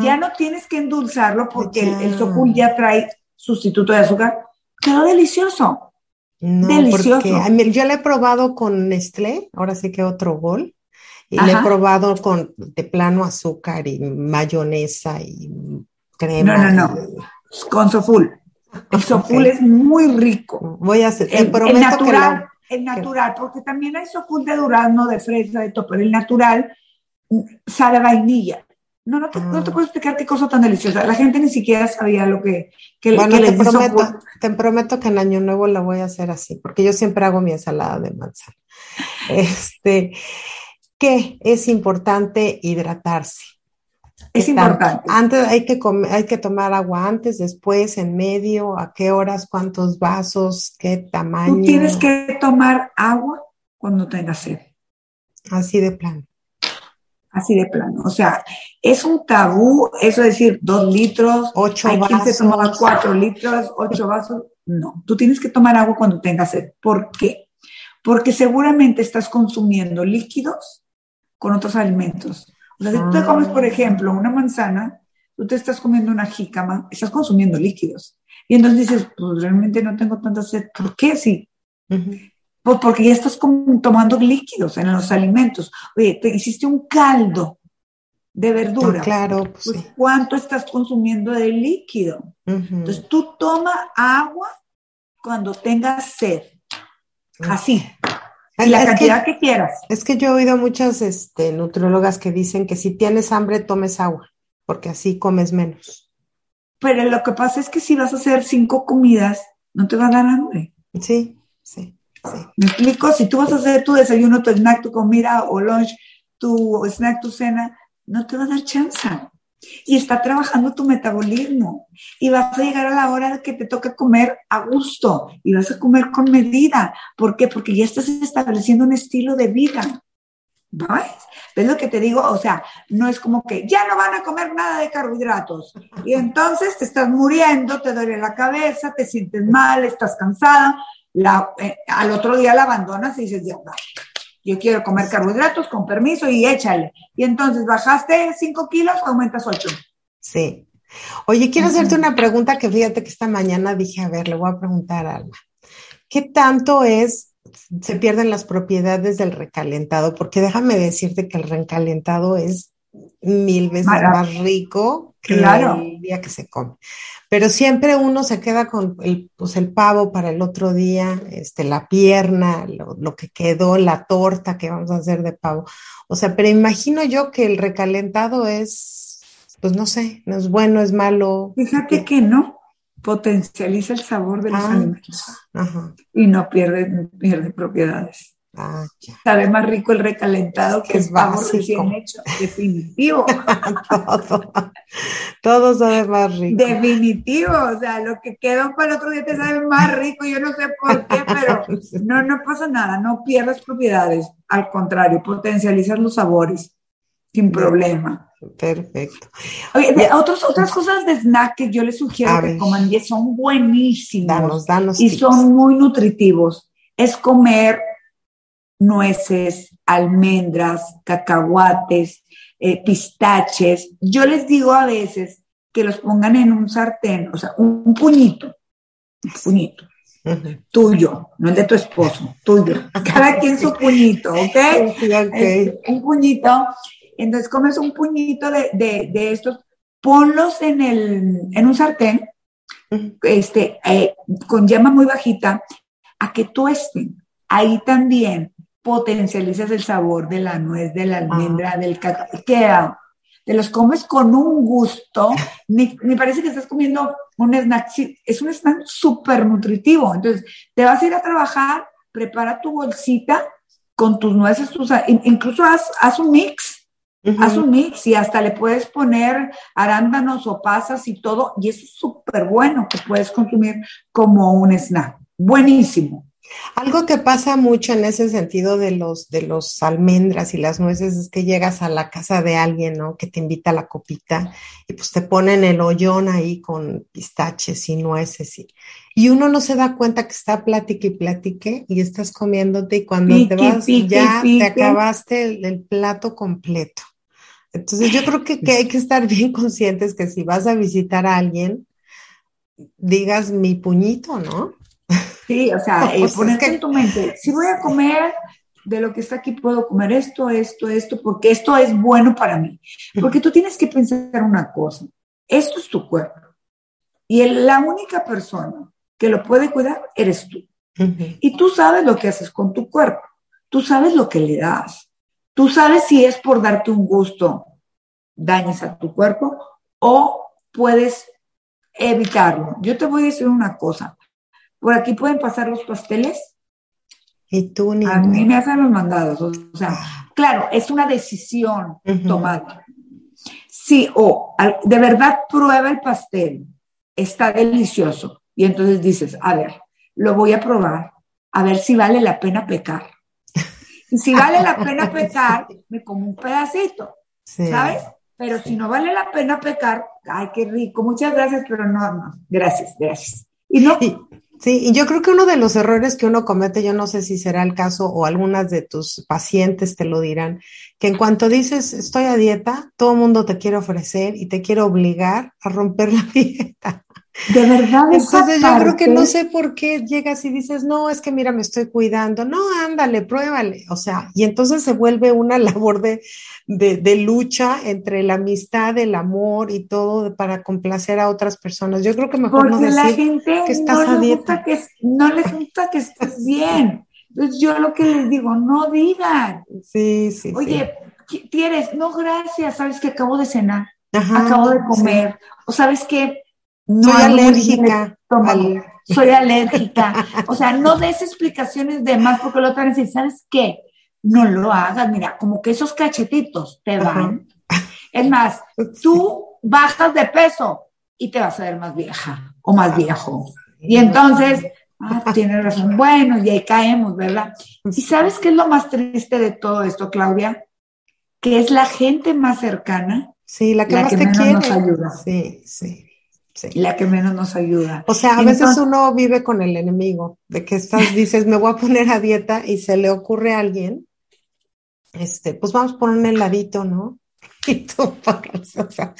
ya no tienes que endulzarlo porque el, Soful ya trae sustituto de azúcar. Quedó delicioso. delicioso. Porque yo lo he probado con Nestlé, ahora sí que otro gol, y lo he probado con de plano azúcar y mayonesa y crema. No, no, no, con Soful. El soful es muy rico. Voy a hacer, el, natural, el natural, porque también hay soful de durazno, de fresa, de todo, pero el natural mm, sabe vainilla. No, no te, no te, ah. puedo explicar qué cosa tan deliciosa. La gente ni siquiera sabía lo que, que, bueno, te, prometo, te prometo que en Año Nuevo la voy a hacer así, porque yo siempre hago mi ensalada de manzana. Este, ¿qué es importante hidratarse? Es importante. Antes hay que hay que tomar agua antes, después, en medio, a qué horas, cuántos vasos, qué tamaño. Tú tienes que tomar agua cuando tengas sed. Así de plano. Así de plano. O sea, es un tabú, eso es decir, dos litros, ocho hay vasos. Quien se tomaba cuatro litros, ocho vasos. No, tú tienes que tomar agua cuando tengas sed. ¿Por qué? Porque seguramente estás consumiendo líquidos con otros alimentos. O sea, si tú te comes, por ah. ejemplo, una manzana, tú te estás comiendo una jícama, estás consumiendo líquidos. Y entonces dices, pues realmente no tengo tanta sed. ¿Por qué sí? Pues porque ya estás tomando líquidos en los alimentos. Oye, te hiciste un caldo de verdura. claro. Pues, pues ¿cuánto estás consumiendo de líquido? Entonces tú toma agua cuando tengas sed. Así. Y la cantidad que, quieras. Es que yo he oído muchas este, nutriólogas que dicen que si tienes hambre, tomes agua, porque así comes menos. Pero lo que pasa es que si vas a hacer cinco comidas, no te va a dar hambre. Sí, sí, sí. ¿Me explico? Si tú vas a hacer tu desayuno, tu snack, tu comida o lunch, tu snack, tu cena, no te va a dar chance y está trabajando tu metabolismo y vas a llegar a la hora que te toca comer a gusto y vas a comer con medida. ¿Por qué? Porque ya estás estableciendo un estilo de vida. ¿Ves? ¿Ves lo que te digo? O sea, no es como que ya no van a comer nada de carbohidratos y entonces te estás muriendo, te duele la cabeza, te sientes mal, estás cansada, eh, al otro día la abandonas y dices, ya, yo quiero comer carbohidratos con permiso y échale. Y entonces bajaste 5 kilos, aumentas 8. Sí. Oye, quiero hacerte una pregunta que fíjate que esta mañana dije, a ver, le voy a preguntar a Alma. ¿Qué tanto es, se pierden las propiedades del recalentado? Porque déjame decirte que el recalentado es mil veces más rico que el día que se come. Pero siempre uno se queda con el, pues el pavo para el otro día, este, la pierna, lo, que quedó, la torta que vamos a hacer de pavo. O sea, pero imagino yo que el recalentado es, pues no sé, no es bueno, es malo. Fíjate que no, potencializa el sabor de los ah, alimentos y no pierde, pierde propiedades. Ah, Sabe más rico el recalentado que el pavo recién hecho, definitivo. todo, todo sabe más rico. Definitivo, o sea, lo que quedó para el otro día te sabe más rico, yo no sé por qué, pero no, no pasa nada, no pierdas propiedades, al contrario, potencializas los sabores sin problema. Perfecto. Oye, otras cosas de snack que yo les sugiero que coman y son buenísimos. Danos, danos y son muy nutritivos. Es comer nueces, almendras, cacahuates, eh, pistaches. Yo les digo a veces que los pongan en un sartén, o sea, un, puñito, un puñito. Tuyo, no el de tu esposo, tuyo. Cada quien su puñito, ¿ok? Este, un puñito. Entonces comes un puñito de, estos, ponlos en, el, en un sartén, este, eh, con llama muy bajita, a que tuesten ahí también potencializas el sabor de la nuez, de la almendra, del cacao. Queda, te los comes con un gusto, me parece que estás comiendo un snack, es un snack súper nutritivo. Entonces, te vas a ir a trabajar, prepara tu bolsita con tus nueces, tus, incluso haz, haz un mix. Haz un mix y hasta le puedes poner arándanos o pasas y todo, y eso es súper bueno que puedes consumir como un snack. Buenísimo. Algo que pasa mucho en ese sentido de los, de los almendras y las nueces es que llegas a la casa de alguien, ¿no? Que te invita a la copita y pues te ponen el hoyón ahí con pistaches y nueces y, y uno no se da cuenta que está platique y platique y estás comiéndote y cuando te vas ya te acabaste el, plato completo. Entonces yo creo que, que hay que estar bien conscientes que si vas a visitar a alguien, digas mi puñito, ¿no? Sí, o sea, eh, ponerte en tu mente, si voy a comer de lo que está aquí, puedo comer esto, esto, esto, porque esto es bueno para mí. Porque tú tienes que pensar una cosa, esto es tu cuerpo. Y la única persona que lo puede cuidar eres tú. Y tú sabes lo que haces con tu cuerpo, tú sabes lo que le das, tú sabes si es por darte un gusto, dañas a tu cuerpo o puedes evitarlo. Yo te voy a decir una cosa, por aquí pueden pasar los pasteles. Y tú ni. A mí me hacen los mandados. O sea, claro, es una decisión tomada. Sí, o de verdad prueba el pastel. Está delicioso. Y entonces dices, a ver, lo voy a probar, a ver si vale la pena pecar. Y si vale la pena pecar, me como un pedacito, ¿sabes? Pero si no vale la pena pecar, ay, qué rico, muchas gracias, pero no, no, gracias, gracias. Y no, Sí, y yo creo que uno de los errores que uno comete, yo no sé si será el caso o algunas de tus pacientes te lo dirán, que en cuanto dices estoy a dieta, todo el mundo te quiere ofrecer y te quiere obligar a romper la dieta. De verdad. Entonces yo creo que no sé por qué llegas y dices, no, es que mira, me estoy cuidando. No, ándale, pruébale. O sea, y entonces se vuelve una labor de, de, lucha entre la amistad, el amor y todo para complacer a otras personas. Yo creo que mejor no decir la gente que estás no a dieta. que, no les gusta que estés bien. Entonces yo lo que les digo, no digan. Sí, sí. Oye, ¿quieres? No, gracias. Sabes que acabo de cenar. acabo de comer. O sabes que no soy alérgica. Soy alérgica. O sea, no des explicaciones de más porque lo otra vez ¿sabes qué? No lo hagas, mira, como que esos cachetitos te van. Es más, tú bajas de peso y te vas a ver más vieja o más viejo. Y entonces, ah, tienes razón. Bueno, y ahí caemos, ¿verdad? ¿Y sabes qué es lo más triste de todo esto, Claudia? Que es la gente más cercana. Sí, la que más te quiere. Nos ayuda. Sí, sí. La que menos nos ayuda. O sea, a veces uno vive con el enemigo, de que estás, dices, me voy a poner a dieta y se le ocurre a alguien, este, pues vamos por un heladito, ¿no? Y tú, o sea,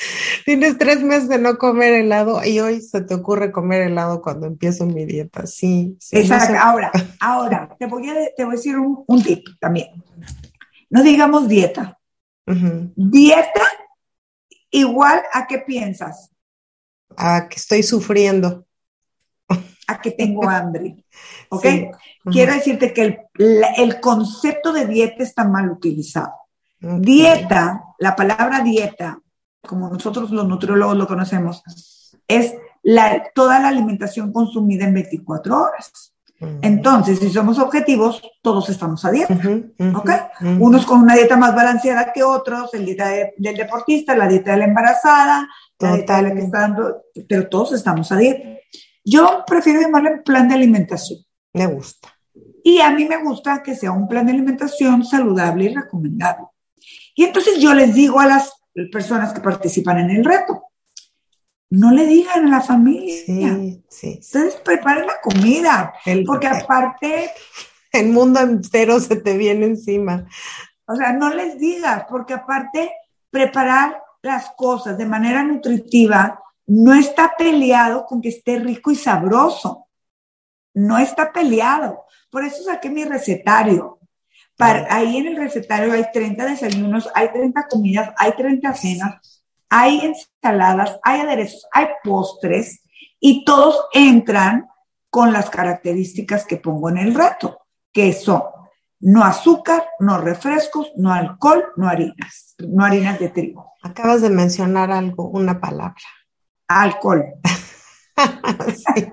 tienes tres meses de no comer helado y hoy se te ocurre comer helado cuando empiezo mi dieta. Sí, sí. Exacto. Ahora, ahora, te voy a, te voy a decir un, tip también. No digamos dieta. Dieta igual a qué piensas a que estoy sufriendo. A que tengo hambre. ¿Ok? Quiero decirte que el, concepto de dieta está mal utilizado. Dieta, la palabra dieta, como nosotros los nutriólogos lo conocemos, es la, toda la alimentación consumida en 24 horas. Entonces, si somos objetivos, todos estamos a dieta. ¿Ok? Unos con una dieta más balanceada que otros, el dieta del deportista, la dieta de la embarazada, Total. que está dando, pero todos estamos a dieta. Yo prefiero llamarle plan de alimentación. Me gusta. Y a mí me gusta que sea un plan de alimentación saludable y recomendable. Y entonces yo les digo a las personas que participan en el reto, no le digan a la familia. Sí, sí. Ustedes preparen la comida, porque aparte... El mundo entero se te viene encima. O sea, no les digas, porque aparte preparar las cosas de manera nutritiva no está peleado con que esté rico y sabroso. No está peleado. Por eso saqué mi recetario. Para, ahí en el recetario hay 30 desayunos, hay 30 comidas, hay 30 cenas, hay ensaladas, hay aderezos, hay postres y todos entran con las características que pongo en el reto. que son no azúcar, no refrescos, no alcohol, no harinas, no harinas de trigo. Acabas de mencionar algo, una palabra. Alcohol. Sí.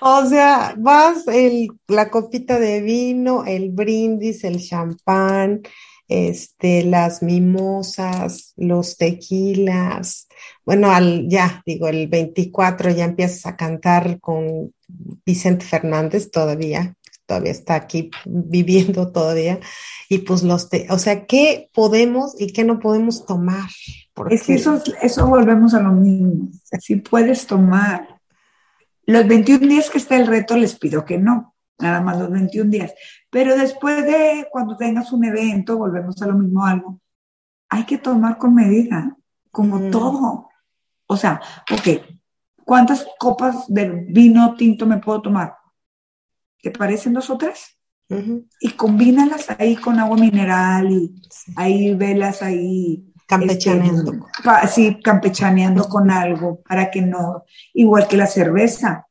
O sea, vas el, la copita de vino, el brindis, el champán, este, las mimosas, los tequilas. Bueno, al, ya digo, el 24 ya empiezas a cantar con Vicente Fernández todavía, todavía está aquí viviendo todavía. Y pues los, te, o sea, ¿qué podemos y qué no podemos tomar? Porque... Es que eso, eso volvemos a lo mismo. Si puedes tomar. Los 21 días que está el reto les pido que no, nada más los 21 días. Pero después de cuando tengas un evento, volvemos a lo mismo algo, hay que tomar con medida, como mm. todo. O sea, ok, ¿cuántas copas de vino tinto me puedo tomar? ¿Te parecen dos o tres? Uh -huh. Y combínalas ahí con agua mineral y sí. ahí velas ahí. Campechaneando. Este, sí, campechaneando con algo para que no, igual que la cerveza.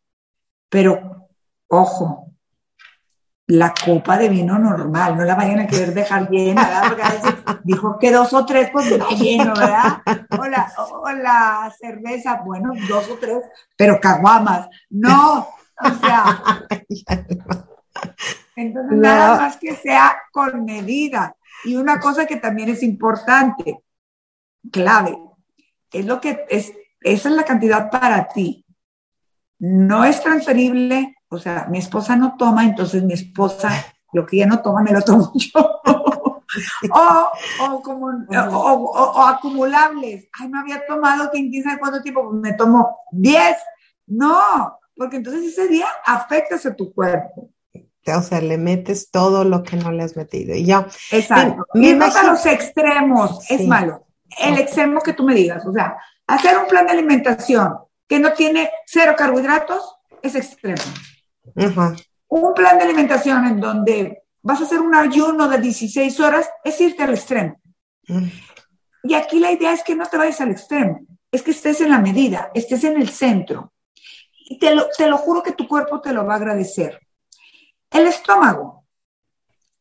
Pero, ojo, la copa de vino normal, no la vayan a querer dejar llena, ¿verdad? Porque a veces dijo que dos o tres, pues está lleno, ¿verdad? O la, o la cerveza, bueno, dos o tres, pero caguamas. No, o sea. Entonces, no. nada más que sea con medida. Y una cosa que también es importante, clave, es lo que es, esa es la cantidad para ti. No es transferible o sea, mi esposa no toma, entonces mi esposa, lo que ella no toma, me lo tomo yo. o, o, como, o, o, acumulables. Ay, no había tomado que quién sabe cuánto tiempo, pues me tomo 10. No, porque entonces ese día afectas a tu cuerpo. O sea, le metes todo lo que no le has metido. Y ya. Exacto. Me, me imagino... a los extremos sí. es malo. El extremo que tú me digas. O sea, hacer un plan de alimentación que no tiene cero carbohidratos es extremo. Uh -huh. Un plan de alimentación en donde vas a hacer un ayuno de 16 horas es irte al extremo. Uh -huh. Y aquí la idea es que no te vayas al extremo, es que estés en la medida, estés en el centro. Y te lo, te lo juro que tu cuerpo te lo va a agradecer. El estómago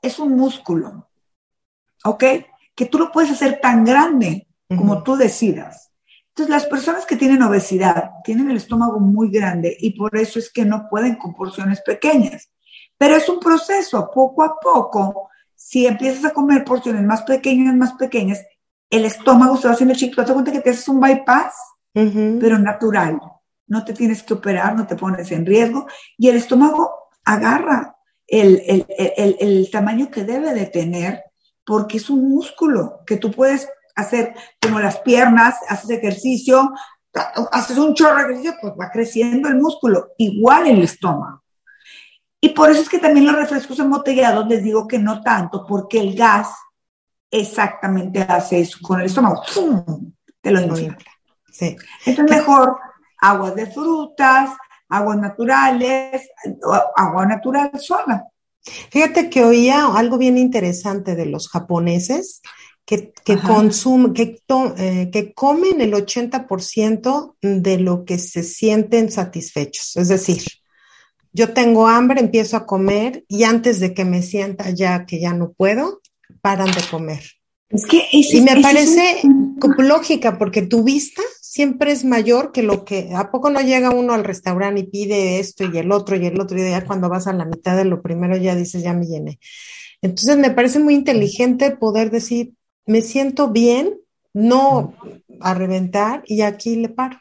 es un músculo, ¿ok? Que tú lo puedes hacer tan grande como uh -huh. tú decidas. Entonces, las personas que tienen obesidad tienen el estómago muy grande y por eso es que no pueden con porciones pequeñas. Pero es un proceso, poco a poco, si empiezas a comer porciones más pequeñas, más pequeñas, el estómago se va haciendo chiquito. Te cuenta que te haces un bypass, uh -huh. pero natural. No te tienes que operar, no te pones en riesgo y el estómago agarra el, el, el, el tamaño que debe de tener porque es un músculo que tú puedes hacer como las piernas, haces ejercicio, haces un chorro de ejercicio, pues va creciendo el músculo, igual el estómago. Y por eso es que también los refrescos embotellados les digo que no tanto, porque el gas exactamente hace eso con el estómago. ¡Pum! Te lo infla. Sí. Entonces mejor aguas de frutas, aguas naturales, agua natural sola. Fíjate que oía algo bien interesante de los japoneses, que, que consumen, que, to, eh, que comen el 80% de lo que se sienten satisfechos. Es decir, yo tengo hambre, empiezo a comer y antes de que me sienta ya que ya no puedo, paran de comer. Es que ese, y me parece es... lógica porque tu vista siempre es mayor que lo que, ¿a poco no llega uno al restaurante y pide esto y el otro y el otro y ya cuando vas a la mitad de lo primero ya dices, ya me llené? Entonces me parece muy inteligente poder decir, me siento bien, no a reventar y aquí le paro.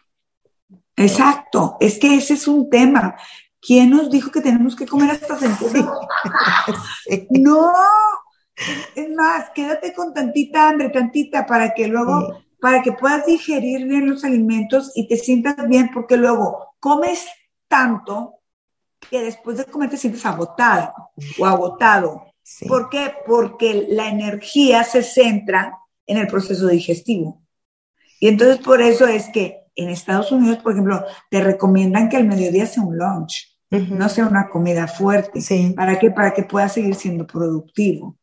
Exacto, es que ese es un tema. ¿Quién nos dijo que tenemos que comer hasta sentir? Sí. No, es más, quédate con tantita hambre, tantita, para que luego, sí. Para que puedas digerir bien los alimentos y te sientas bien, porque luego comes tanto que después de comer te sientes agotada o agotado. Sí. ¿Por qué? Porque la energía se centra en el proceso digestivo. Y entonces por eso es que en Estados Unidos, por ejemplo, te recomiendan que al mediodía sea un lunch, uh -huh. no sea una comida fuerte. Sí. ¿Para qué? Para que puedas seguir siendo productivo.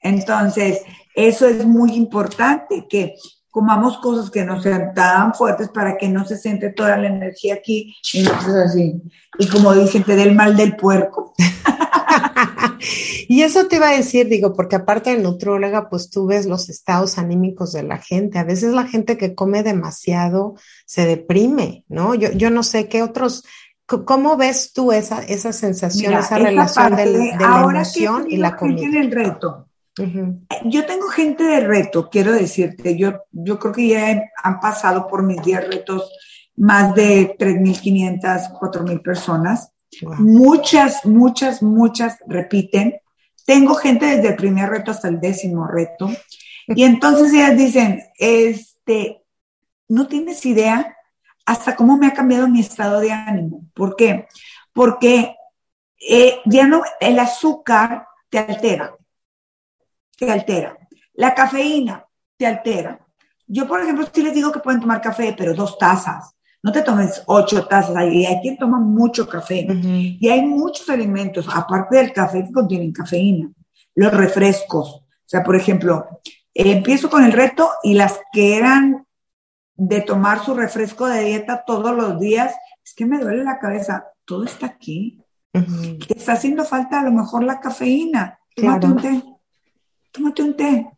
Entonces, eso es muy importante, que comamos cosas que no sean tan fuertes para que no se centre toda la energía aquí y no así. Y como dicen, te dé el mal del puerco. y eso te iba a decir, digo, porque aparte de nutróloga, pues tú ves los estados anímicos de la gente. A veces la gente que come demasiado se deprime, ¿no? Yo, yo no sé qué otros, ¿cómo ves tú esa, esa sensación, esa, relación de, la emoción y la comida? En el reto. Yo tengo gente de reto, quiero decirte, yo, yo creo que ya han pasado por mis 10 retos más de 3.500, 4.000 personas. Muchas, muchas, muchas repiten. Tengo gente desde el primer reto hasta el décimo reto. Y entonces ellas dicen, este, no tienes idea hasta cómo me ha cambiado mi estado de ánimo. ¿Por qué? Porque eh, ya no, el azúcar te altera, te altera. La cafeína te altera. Yo, por ejemplo, sí les digo que pueden tomar café, pero dos tazas. No te tomes ocho tazas, hay, hay quien toma mucho café. Y hay muchos alimentos, aparte del café, que contienen cafeína. Los refrescos. O sea, por ejemplo, empiezo con el reto y las que eran de tomar su refresco de dieta todos los días, es que me duele la cabeza. Todo está aquí. Te está haciendo falta a lo mejor la cafeína. Tómate un té. Tómate un té.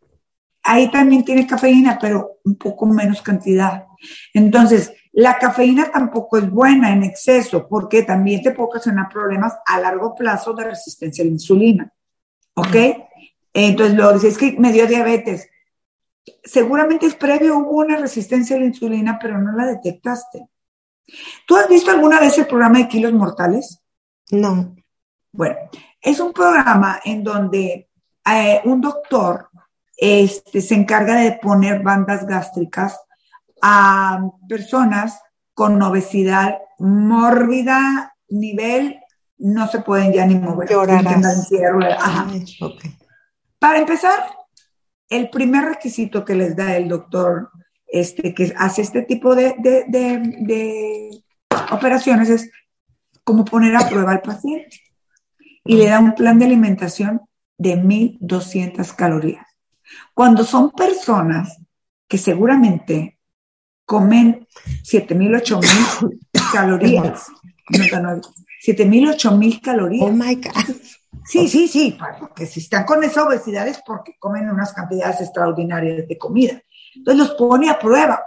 Ahí también tiene cafeína, pero un poco menos cantidad. Entonces, la cafeína tampoco es buena en exceso porque también te puede ocasionar problemas a largo plazo de resistencia a la insulina. ¿Ok? Entonces, lo dices, es que me dio diabetes. Seguramente es previo, hubo una resistencia a la insulina, pero no la detectaste. ¿Tú has visto alguna vez el programa de kilos mortales? No. Bueno, es un programa en donde eh, un doctor este, se encarga de poner bandas gástricas a personas con obesidad mórbida, nivel, no se pueden ya ni mover. Para empezar, el primer requisito que les da el doctor este, que hace este tipo de, de operaciones es como poner a prueba al paciente. Y le da un plan de alimentación de 1.200 calorías. Cuando son personas que seguramente comen 7.000, 8.000 calorías. 7.000, 8.000 calorías. Oh my God. Sí, sí, sí, porque si están con esa obesidad es porque comen unas cantidades extraordinarias de comida. Entonces los pone a prueba.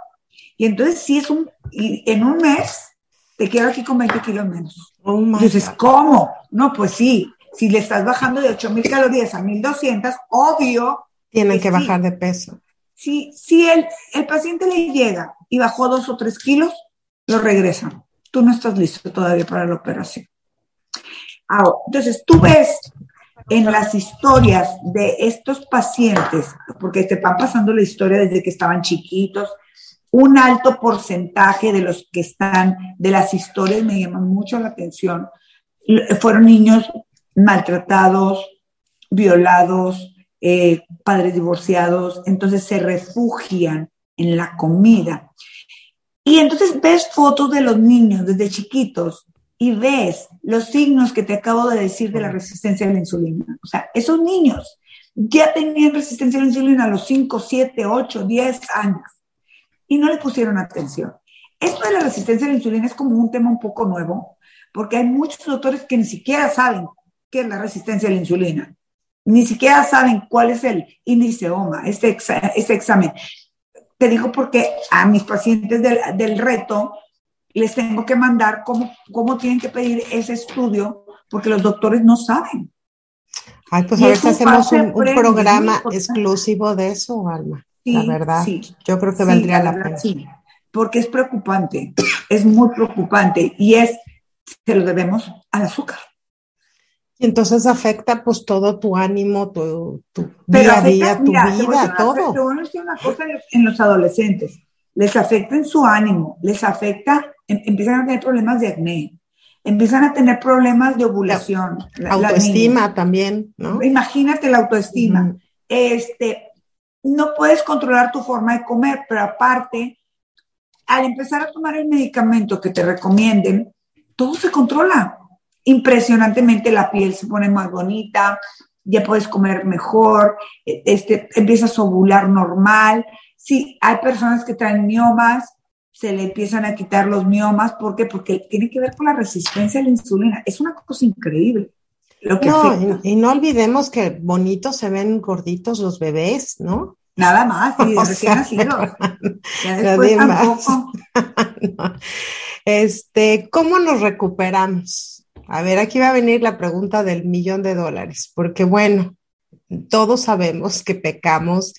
Y entonces si es un, y en un mes te quedas aquí con 20 kilos menos. Oh my entonces, ¿cómo? No, pues sí, si le estás bajando de 8.000 calorías a 1.200, obvio. Tienen que, bajar de peso. Si, si el, el paciente le llega y bajó dos o tres kilos, lo regresan. Tú no estás listo todavía para la operación. Ahora, entonces tú ves en las historias de estos pacientes, porque te van pasando la historia desde que estaban chiquitos, un alto porcentaje de los que están, de las historias me llaman mucho la atención, fueron niños maltratados, violados, eh, padres divorciados, entonces se refugian en la comida. Y entonces ves fotos de los niños desde chiquitos y ves los signos que te acabo de decir de la resistencia a la insulina. O sea, esos niños ya tenían resistencia a la insulina a los 5, 7, 8, 10 años y no le pusieron atención. Esto de la resistencia a la insulina es como un tema un poco nuevo, porque hay muchos doctores que ni siquiera saben qué es la resistencia a la insulina ni siquiera saben cuál es el índice OMA, este, este examen. Te digo porque a mis pacientes del, reto les tengo que mandar cómo, cómo tienen que pedir ese estudio, porque los doctores no saben. Ay, pues a ver si hacemos un, programa exclusivo de eso, Alma. la verdad, yo creo que valdría la, pena. Sí, porque es preocupante, es muy preocupante y es, se lo debemos al azúcar. Y entonces afecta pues todo tu ánimo, tu, tu día a día, tu vida, todo. Te voy a decir una cosa en los adolescentes. Les afecta en su ánimo, les afecta, em, empiezan a tener problemas de acné, empiezan a tener problemas de ovulación. La, autoestima también, ¿no? Imagínate la autoestima. Este, no puedes controlar tu forma de comer, pero aparte, al empezar a tomar el medicamento que te recomienden, todo se controla impresionantemente la piel se pone más bonita, ya puedes comer mejor, e, este, empiezas a ovular normal. Sí, hay personas que traen miomas, se le empiezan a quitar los miomas, ¿por qué? Porque tiene que ver con la resistencia a la insulina. Es una cosa increíble. Lo que no, y, no olvidemos que bonitos se ven gorditos los bebés, ¿no? Nada más, y de recién nacidos. Ya después tampoco. Este, ¿cómo nos recuperamos? A ver, aquí va a venir la pregunta del millón de dólares, porque bueno, todos sabemos que pecamos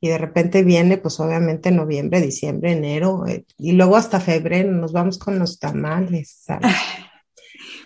y de repente viene, pues obviamente noviembre, diciembre, enero, eh, y luego hasta febrero nos vamos con los tamales. ¿sabes?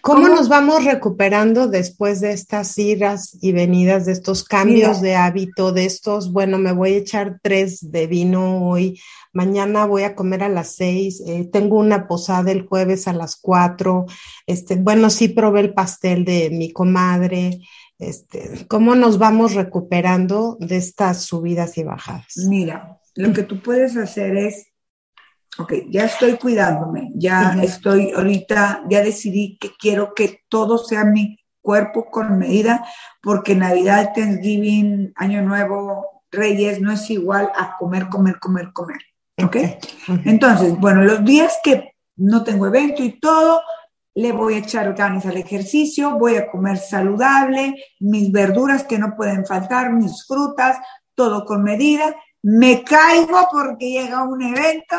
¿Cómo, nos vamos recuperando después de estas iras y venidas, de estos cambios de hábito, de estos, bueno, me voy a echar tres de vino hoy, mañana voy a comer a las seis, eh, tengo una posada el jueves a las cuatro, este, bueno, sí probé el pastel de mi comadre, este, ¿cómo nos vamos recuperando de estas subidas y bajadas? Mira, lo que tú puedes hacer es ok, ya estoy cuidándome, ya estoy ahorita, ya decidí que quiero que todo sea mi cuerpo con medida, porque Navidad, Thanksgiving, Año Nuevo, Reyes, no es igual a comer, comer, comer, comer. ¿Ok? Entonces, bueno, los días que no tengo evento y todo, le voy a echar ganas al ejercicio, voy a comer saludable, mis verduras que no pueden faltar, mis frutas, todo con medida. Me caigo porque llega un evento,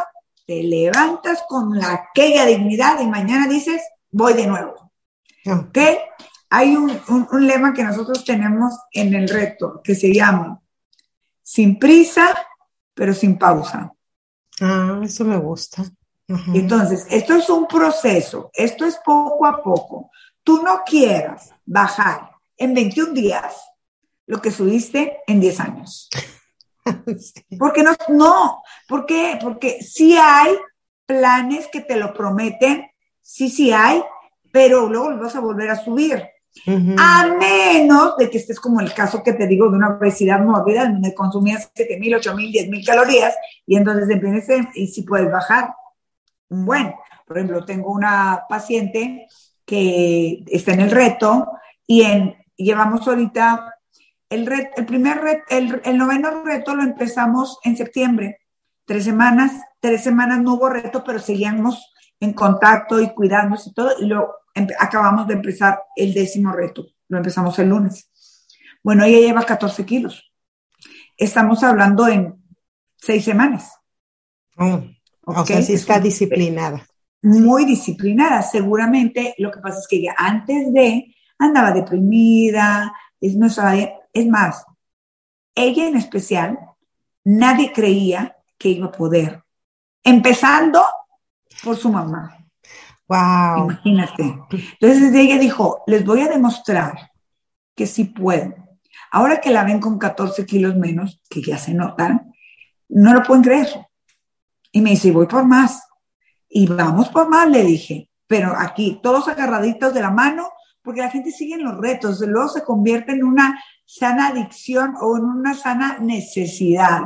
te levantas con la aquella dignidad y mañana dices, voy de nuevo. ¿Ok? Hay un, lema que nosotros tenemos en el reto que se llama sin prisa, pero sin pausa. Ah, eso me gusta. Entonces, esto es un proceso, esto es poco a poco. Tú no quieras bajar en 21 días lo que subiste en 10 años. Porque no, no, ¿por qué? Porque sí hay planes que te lo prometen, sí, sí hay, pero luego los vas a volver a subir. A menos de que estés como el caso que te digo de una obesidad mórbida, donde consumías 7 mil, 8 mil, 10 mil calorías y entonces empiezas y si puedes bajar. Bueno, por ejemplo, tengo una paciente que está en el reto y en, llevamos ahorita el, el primer el, noveno reto lo empezamos en septiembre. Tres semanas, tres semanas no hubo reto, pero seguíamos en contacto y cuidándose y todo. Y luego acabamos de empezar el décimo reto. Lo empezamos el lunes. Bueno, ella lleva 14 kilos. Estamos hablando en seis semanas. Oh, O sea, sí está disciplinada. Muy disciplinada. Seguramente lo que pasa es que ella antes de andaba deprimida, es, no sabía, es más, ella en especial, nadie creía que iba a poder, empezando por su mamá. Wow. Imagínate. Entonces ella dijo, les voy a demostrar que sí pueden. Ahora que la ven con 14 kilos menos, que ya se notan, no lo pueden creer. Y me dice, voy por más. Y vamos por más, le dije. Pero aquí, todos agarraditos de la mano, porque la gente sigue en los retos, luego se convierte en una sana adicción o en una sana necesidad.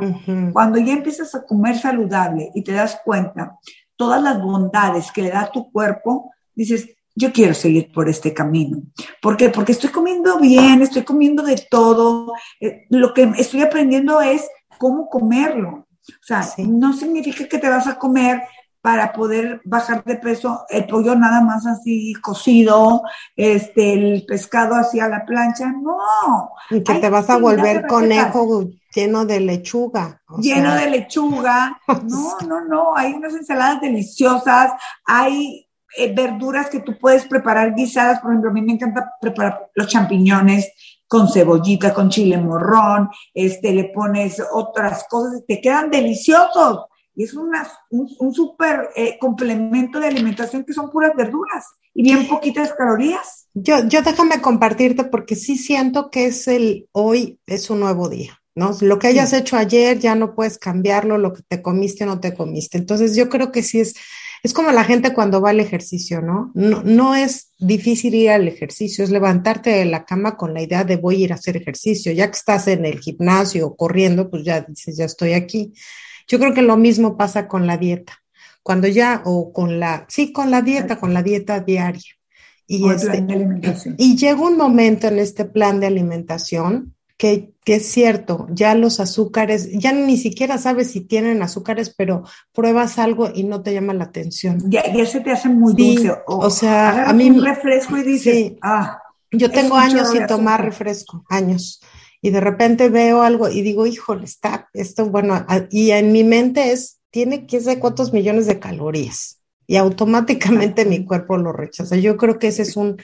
Cuando ya empiezas a comer saludable y te das cuenta todas las bondades que le da tu cuerpo, dices, yo quiero seguir por este camino. ¿Por qué? Porque estoy comiendo bien, estoy comiendo de todo. Eh, lo que estoy aprendiendo es cómo comerlo. O sea, no significa que te vas a comer para poder bajar de peso el pollo nada más así cocido, este, el pescado así a la plancha, no. Y que te vas a volver conejo lleno de lechuga. Lleno de lechuga. No, no, no, hay unas ensaladas deliciosas, hay eh, verduras que tú puedes preparar guisadas, por ejemplo, a mí me encanta preparar los champiñones con cebollita, con chile morrón, este, le pones otras cosas, te quedan deliciosos y es una, un, un súper eh, complemento de alimentación que son puras verduras y bien poquitas calorías. Yo, yo déjame compartirte porque sí siento que es el hoy es un nuevo día, ¿no? Lo que hayas hecho ayer ya no puedes cambiarlo, lo que te comiste o no te comiste. Entonces yo creo que sí es, es como la gente cuando va al ejercicio, ¿no? ¿no? No es difícil ir al ejercicio, es levantarte de la cama con la idea de voy a ir a hacer ejercicio. Ya que estás en el gimnasio corriendo, pues ya dices, ya estoy aquí. Yo creo que lo mismo pasa con la dieta. Cuando ya, o con la, sí, con la dieta, con la dieta diaria. Y, este, y llega un momento en este plan de alimentación que, que, es cierto, ya los azúcares, ya ni siquiera sabes si tienen azúcares, pero pruebas algo y no te llama la atención. Ya, ya se te hace muy dulce. O, sea, a mí. Un refresco y dices, ah. Yo tengo años sin tomar refresco, años. Y de repente veo algo y digo, híjole, está esto, bueno, y en mi mente es, tiene que ser cuántos millones de calorías. Y automáticamente mi cuerpo lo rechaza. Yo creo que ese es un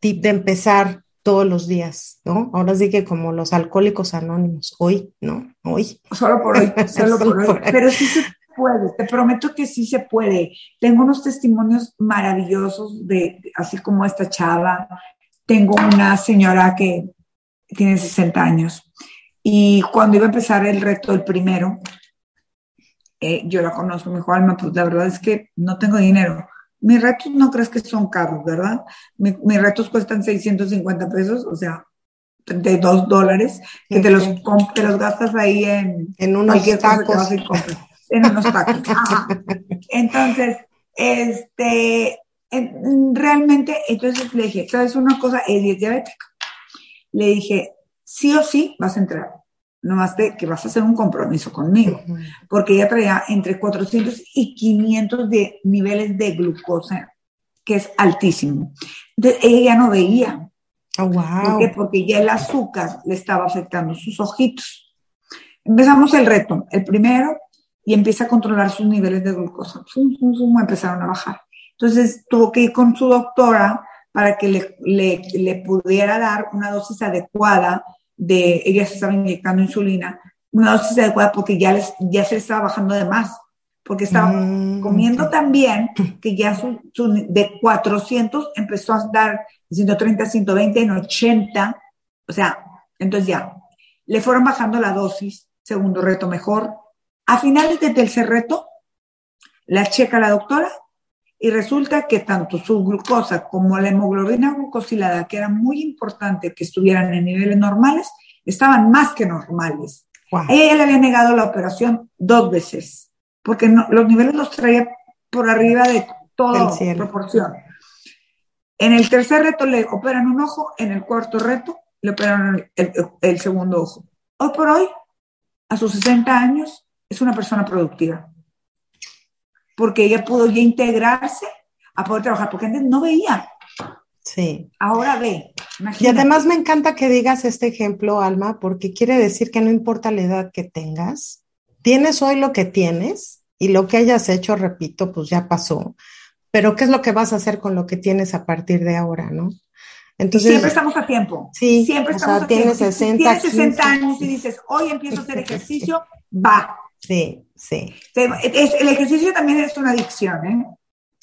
tip de empezar todos los días, ¿no? Ahora sí que como los alcohólicos anónimos, hoy, ¿no? Hoy. Solo por hoy, solo, por, hoy. Pero sí se puede, te prometo que sí se puede. Tengo unos testimonios maravillosos de, así como esta chava. Tengo una señora que tiene 60 años y cuando iba a empezar el reto, el primero, eh, yo la conozco, me dijo, Alma, pues la verdad es que no tengo dinero. Mis retos no crees que son caros, ¿verdad? mis retos cuestan 650 pesos, o sea, 32 dólares, que te los, te los gastas ahí en, en unos tacos. en unos tacos. Entonces, este, realmente, entonces le dije, ¿sabes una cosa? Es diabética. Le dije, sí o sí vas a entrar nomás de que vas a hacer un compromiso conmigo, porque ella traía entre 400 y 500 de niveles de glucosa, que es altísimo. Entonces, ella no veía. Oh, wow. ¿Por qué? Porque ya el azúcar le estaba afectando sus ojitos. Empezamos el reto, el primero, y empieza a controlar sus niveles de glucosa. Fum, fum, empezaron a bajar. Entonces tuvo que ir con su doctora para que le, le, le pudiera dar una dosis adecuada de ella se estaba inyectando insulina, una dosis adecuada porque ya, les, ya se estaba bajando de más, porque estaba mm, comiendo también que ya su, de 400 empezó a dar 130, 120, en 80, o sea, entonces ya, le fueron bajando la dosis, segundo reto mejor. A finales del tercer reto, la checa la doctora y resulta que tanto su glucosa como la hemoglobina glucosilada, que era muy importante que estuvieran en niveles normales, estaban más que normales. Ella le había negado la operación dos veces, porque los niveles los traía por arriba de toda proporción. En el tercer reto le operan un ojo, en el cuarto reto le operan el, el segundo ojo. Hoy por hoy, a sus 60 años, es una persona productiva porque ella pudo ya integrarse a poder trabajar, porque antes no veía. Sí. Ahora ve. Y además me encanta que digas este ejemplo, Alma, porque quiere decir que no importa la edad que tengas, tienes hoy lo que tienes y lo que hayas hecho, repito, pues ya pasó. Pero ¿qué es lo que vas a hacer con lo que tienes a partir de ahora, no? Entonces, siempre estamos a tiempo. Sí, siempre estamos a tienes tiempo. 60, tienes 60 años y dices, hoy empiezo a hacer ejercicio, va. Sí, sí. el ejercicio también es una adicción, ¿eh?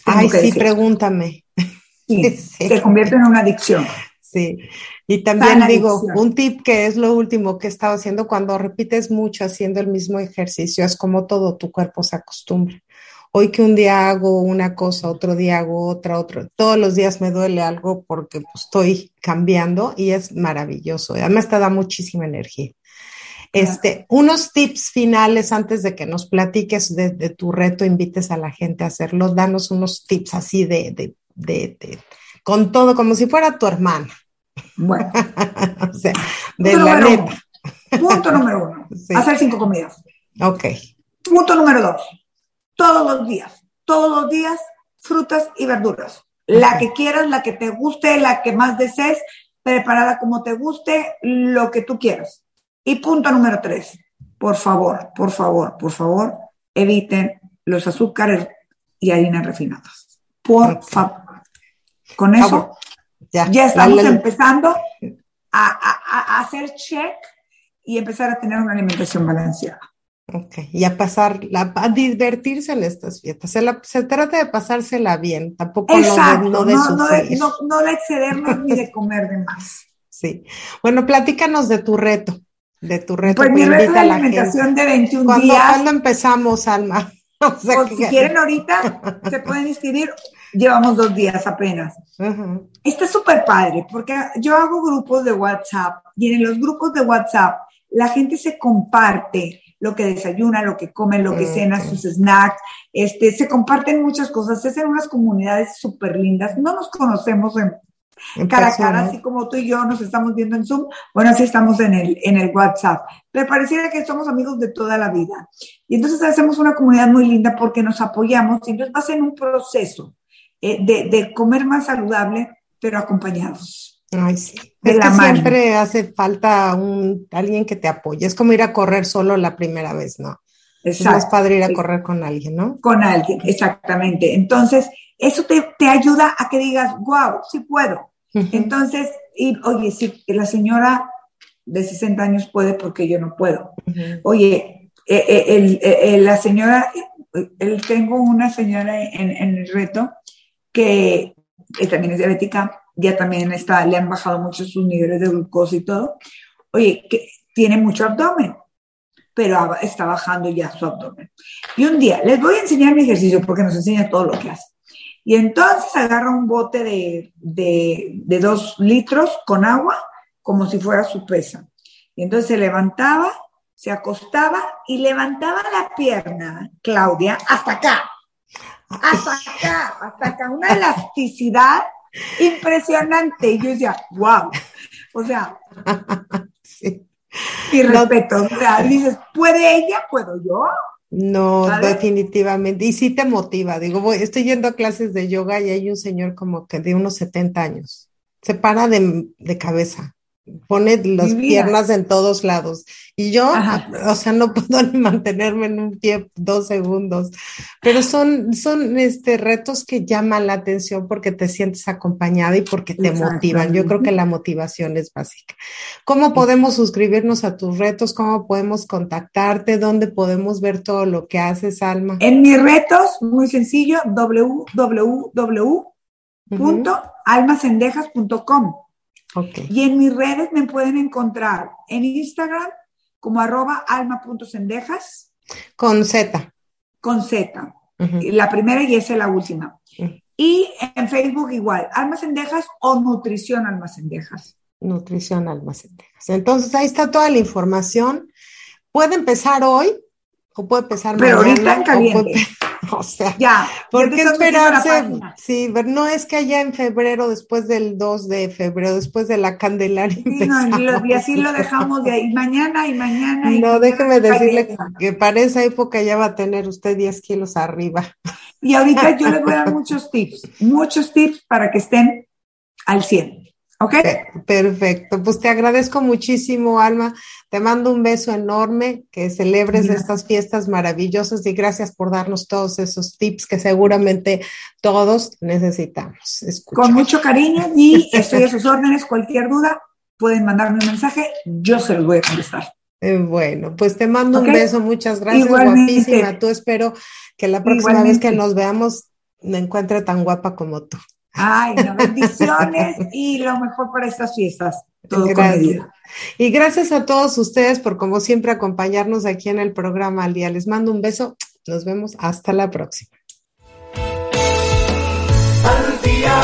Ay, sí, pregúntame. Sí, se convierte en una adicción. Sí, y también digo, un tip que es lo último que he estado haciendo, cuando repites mucho haciendo el mismo ejercicio, es como todo tu cuerpo se acostumbra. Hoy que un día hago una cosa, otro día hago otra, otro, todos los días me duele algo porque pues, estoy cambiando y es maravilloso. Además te da muchísima energía. Este, unos tips finales antes de que nos platiques de, tu reto, invites a la gente a hacerlo, danos unos tips así de, de, de con todo, como si fuera tu hermana. Bueno, o sea, de la neta. Punto número uno, hacer cinco comidas. Ok. Punto número dos, todos los días, todos los días, frutas y verduras. La que quieras, la que te guste, la que más desees, preparada como te guste, lo que tú quieras. Y punto número tres, por favor, por favor, por favor, eviten los azúcares y harinas refinadas. Por favor. Con eso ya, estamos empezando a, hacer check y empezar a tener una alimentación balanceada. Ok, y a pasar, a divertirse en estas fiestas. Se, trata de pasársela bien, tampoco Exacto, no de, no, de, no de excedernos ni de comer de más. Sí. Bueno, platícanos de tu reto de tu reto. Pues mi reto de alimentación de 21 días. ¿Cuándo empezamos, Alma? O, si quieren ahorita, se pueden inscribir. Llevamos dos días apenas. Está súper padre porque yo hago grupos de WhatsApp y en los grupos de WhatsApp la gente se comparte lo que desayuna, lo que come, lo que cena, sus snacks, este, se comparten muchas cosas, es en unas comunidades súper lindas, no nos conocemos en, cara a cara, así como tú y yo nos estamos viendo en Zoom, bueno, así estamos en el, en el WhatsApp. Pero pareciera que somos amigos de toda la vida. Y entonces hacemos una comunidad muy linda porque nos apoyamos y entonces va a ser un proceso eh, de, de comer más saludable, pero acompañados. Ay, sí. es que siempre hace falta un alguien que te apoye. Es como ir a correr solo la primera vez, ¿no? Exacto. Es padre ir a correr con alguien, ¿no? Con alguien, exactamente. Entonces, eso te, te ayuda a que digas, wow, sí puedo. Entonces, y, oye, si la señora de 60 años puede porque yo no puedo. Oye, eh, eh, eh, la señora, el, tengo una señora en, en el reto que también es diabética, ya también está, le han bajado mucho sus niveles de glucosa y todo. Oye, que tiene mucho abdomen, pero está bajando ya su abdomen. Y un día, les voy a enseñar mi ejercicio porque nos enseña todo lo que hace. Y entonces agarra un bote de, de, dos litros con agua como si fuera su pesa. Y entonces se levantaba, se acostaba y levantaba la pierna, Claudia, hasta acá. Hasta acá, hasta acá. Una elasticidad impresionante. Y yo decía, wow. O sea, sí. y respeto. O sea, dices, ¿puede ella? ¿Puedo yo? No, definitivamente. Y sí te motiva. Digo, voy, estoy yendo a clases de yoga y hay un señor como que de unos 70 años. Se para de, de cabeza pone las piernas en todos lados. Y yo, o sea, no puedo ni mantenerme en un pie dos segundos. Pero son, son este, retos que llaman la atención porque te sientes acompañada y porque te motivan. Yo creo que la motivación es básica. ¿Cómo podemos suscribirnos a tus retos? ¿Cómo podemos contactarte? ¿Dónde podemos ver todo lo que haces, Alma? En mis retos, muy sencillo, www.almacendejas.com. Y en mis redes me pueden encontrar en Instagram como arroba alma.cendejas. Con Z. Con Z. La primera y esa es la última. Y en Facebook igual, almas cendejas o nutrición almas cendejas. Nutrición almas cendejas. Entonces ahí está toda la información. Puede empezar hoy o puede empezar Pero ahorita en caliente. O sea, ya, ¿por qué esperarse? Sí, no es que allá en febrero, después del 2 de febrero, después de la Candelaria. Sí, no, y así lo dejamos de ahí, mañana y mañana. no, déjeme decirle que para esa época ya va a tener usted 10 kilos arriba. Y ahorita yo les voy a dar muchos tips, muchos tips para que estén al 100. ¿Ok? Perfecto. Pues te agradezco muchísimo, Alma. Te mando un beso enorme, que celebres estas fiestas maravillosas y gracias por darnos todos esos tips que seguramente todos necesitamos. Con mucho cariño y estoy a sus órdenes. Cualquier duda, pueden mandarme un mensaje, yo se los voy a contestar. Eh, bueno, pues te mando un beso, muchas gracias, guapísima. Tú espero que la próxima vez que nos veamos me encuentre tan guapa como tú. Ay, no, bendiciones y lo mejor para estas fiestas. Todo gracias. Y gracias a todos ustedes por, como siempre, acompañarnos aquí en el programa al día. Les mando un beso. Nos vemos. Hasta la próxima. Al día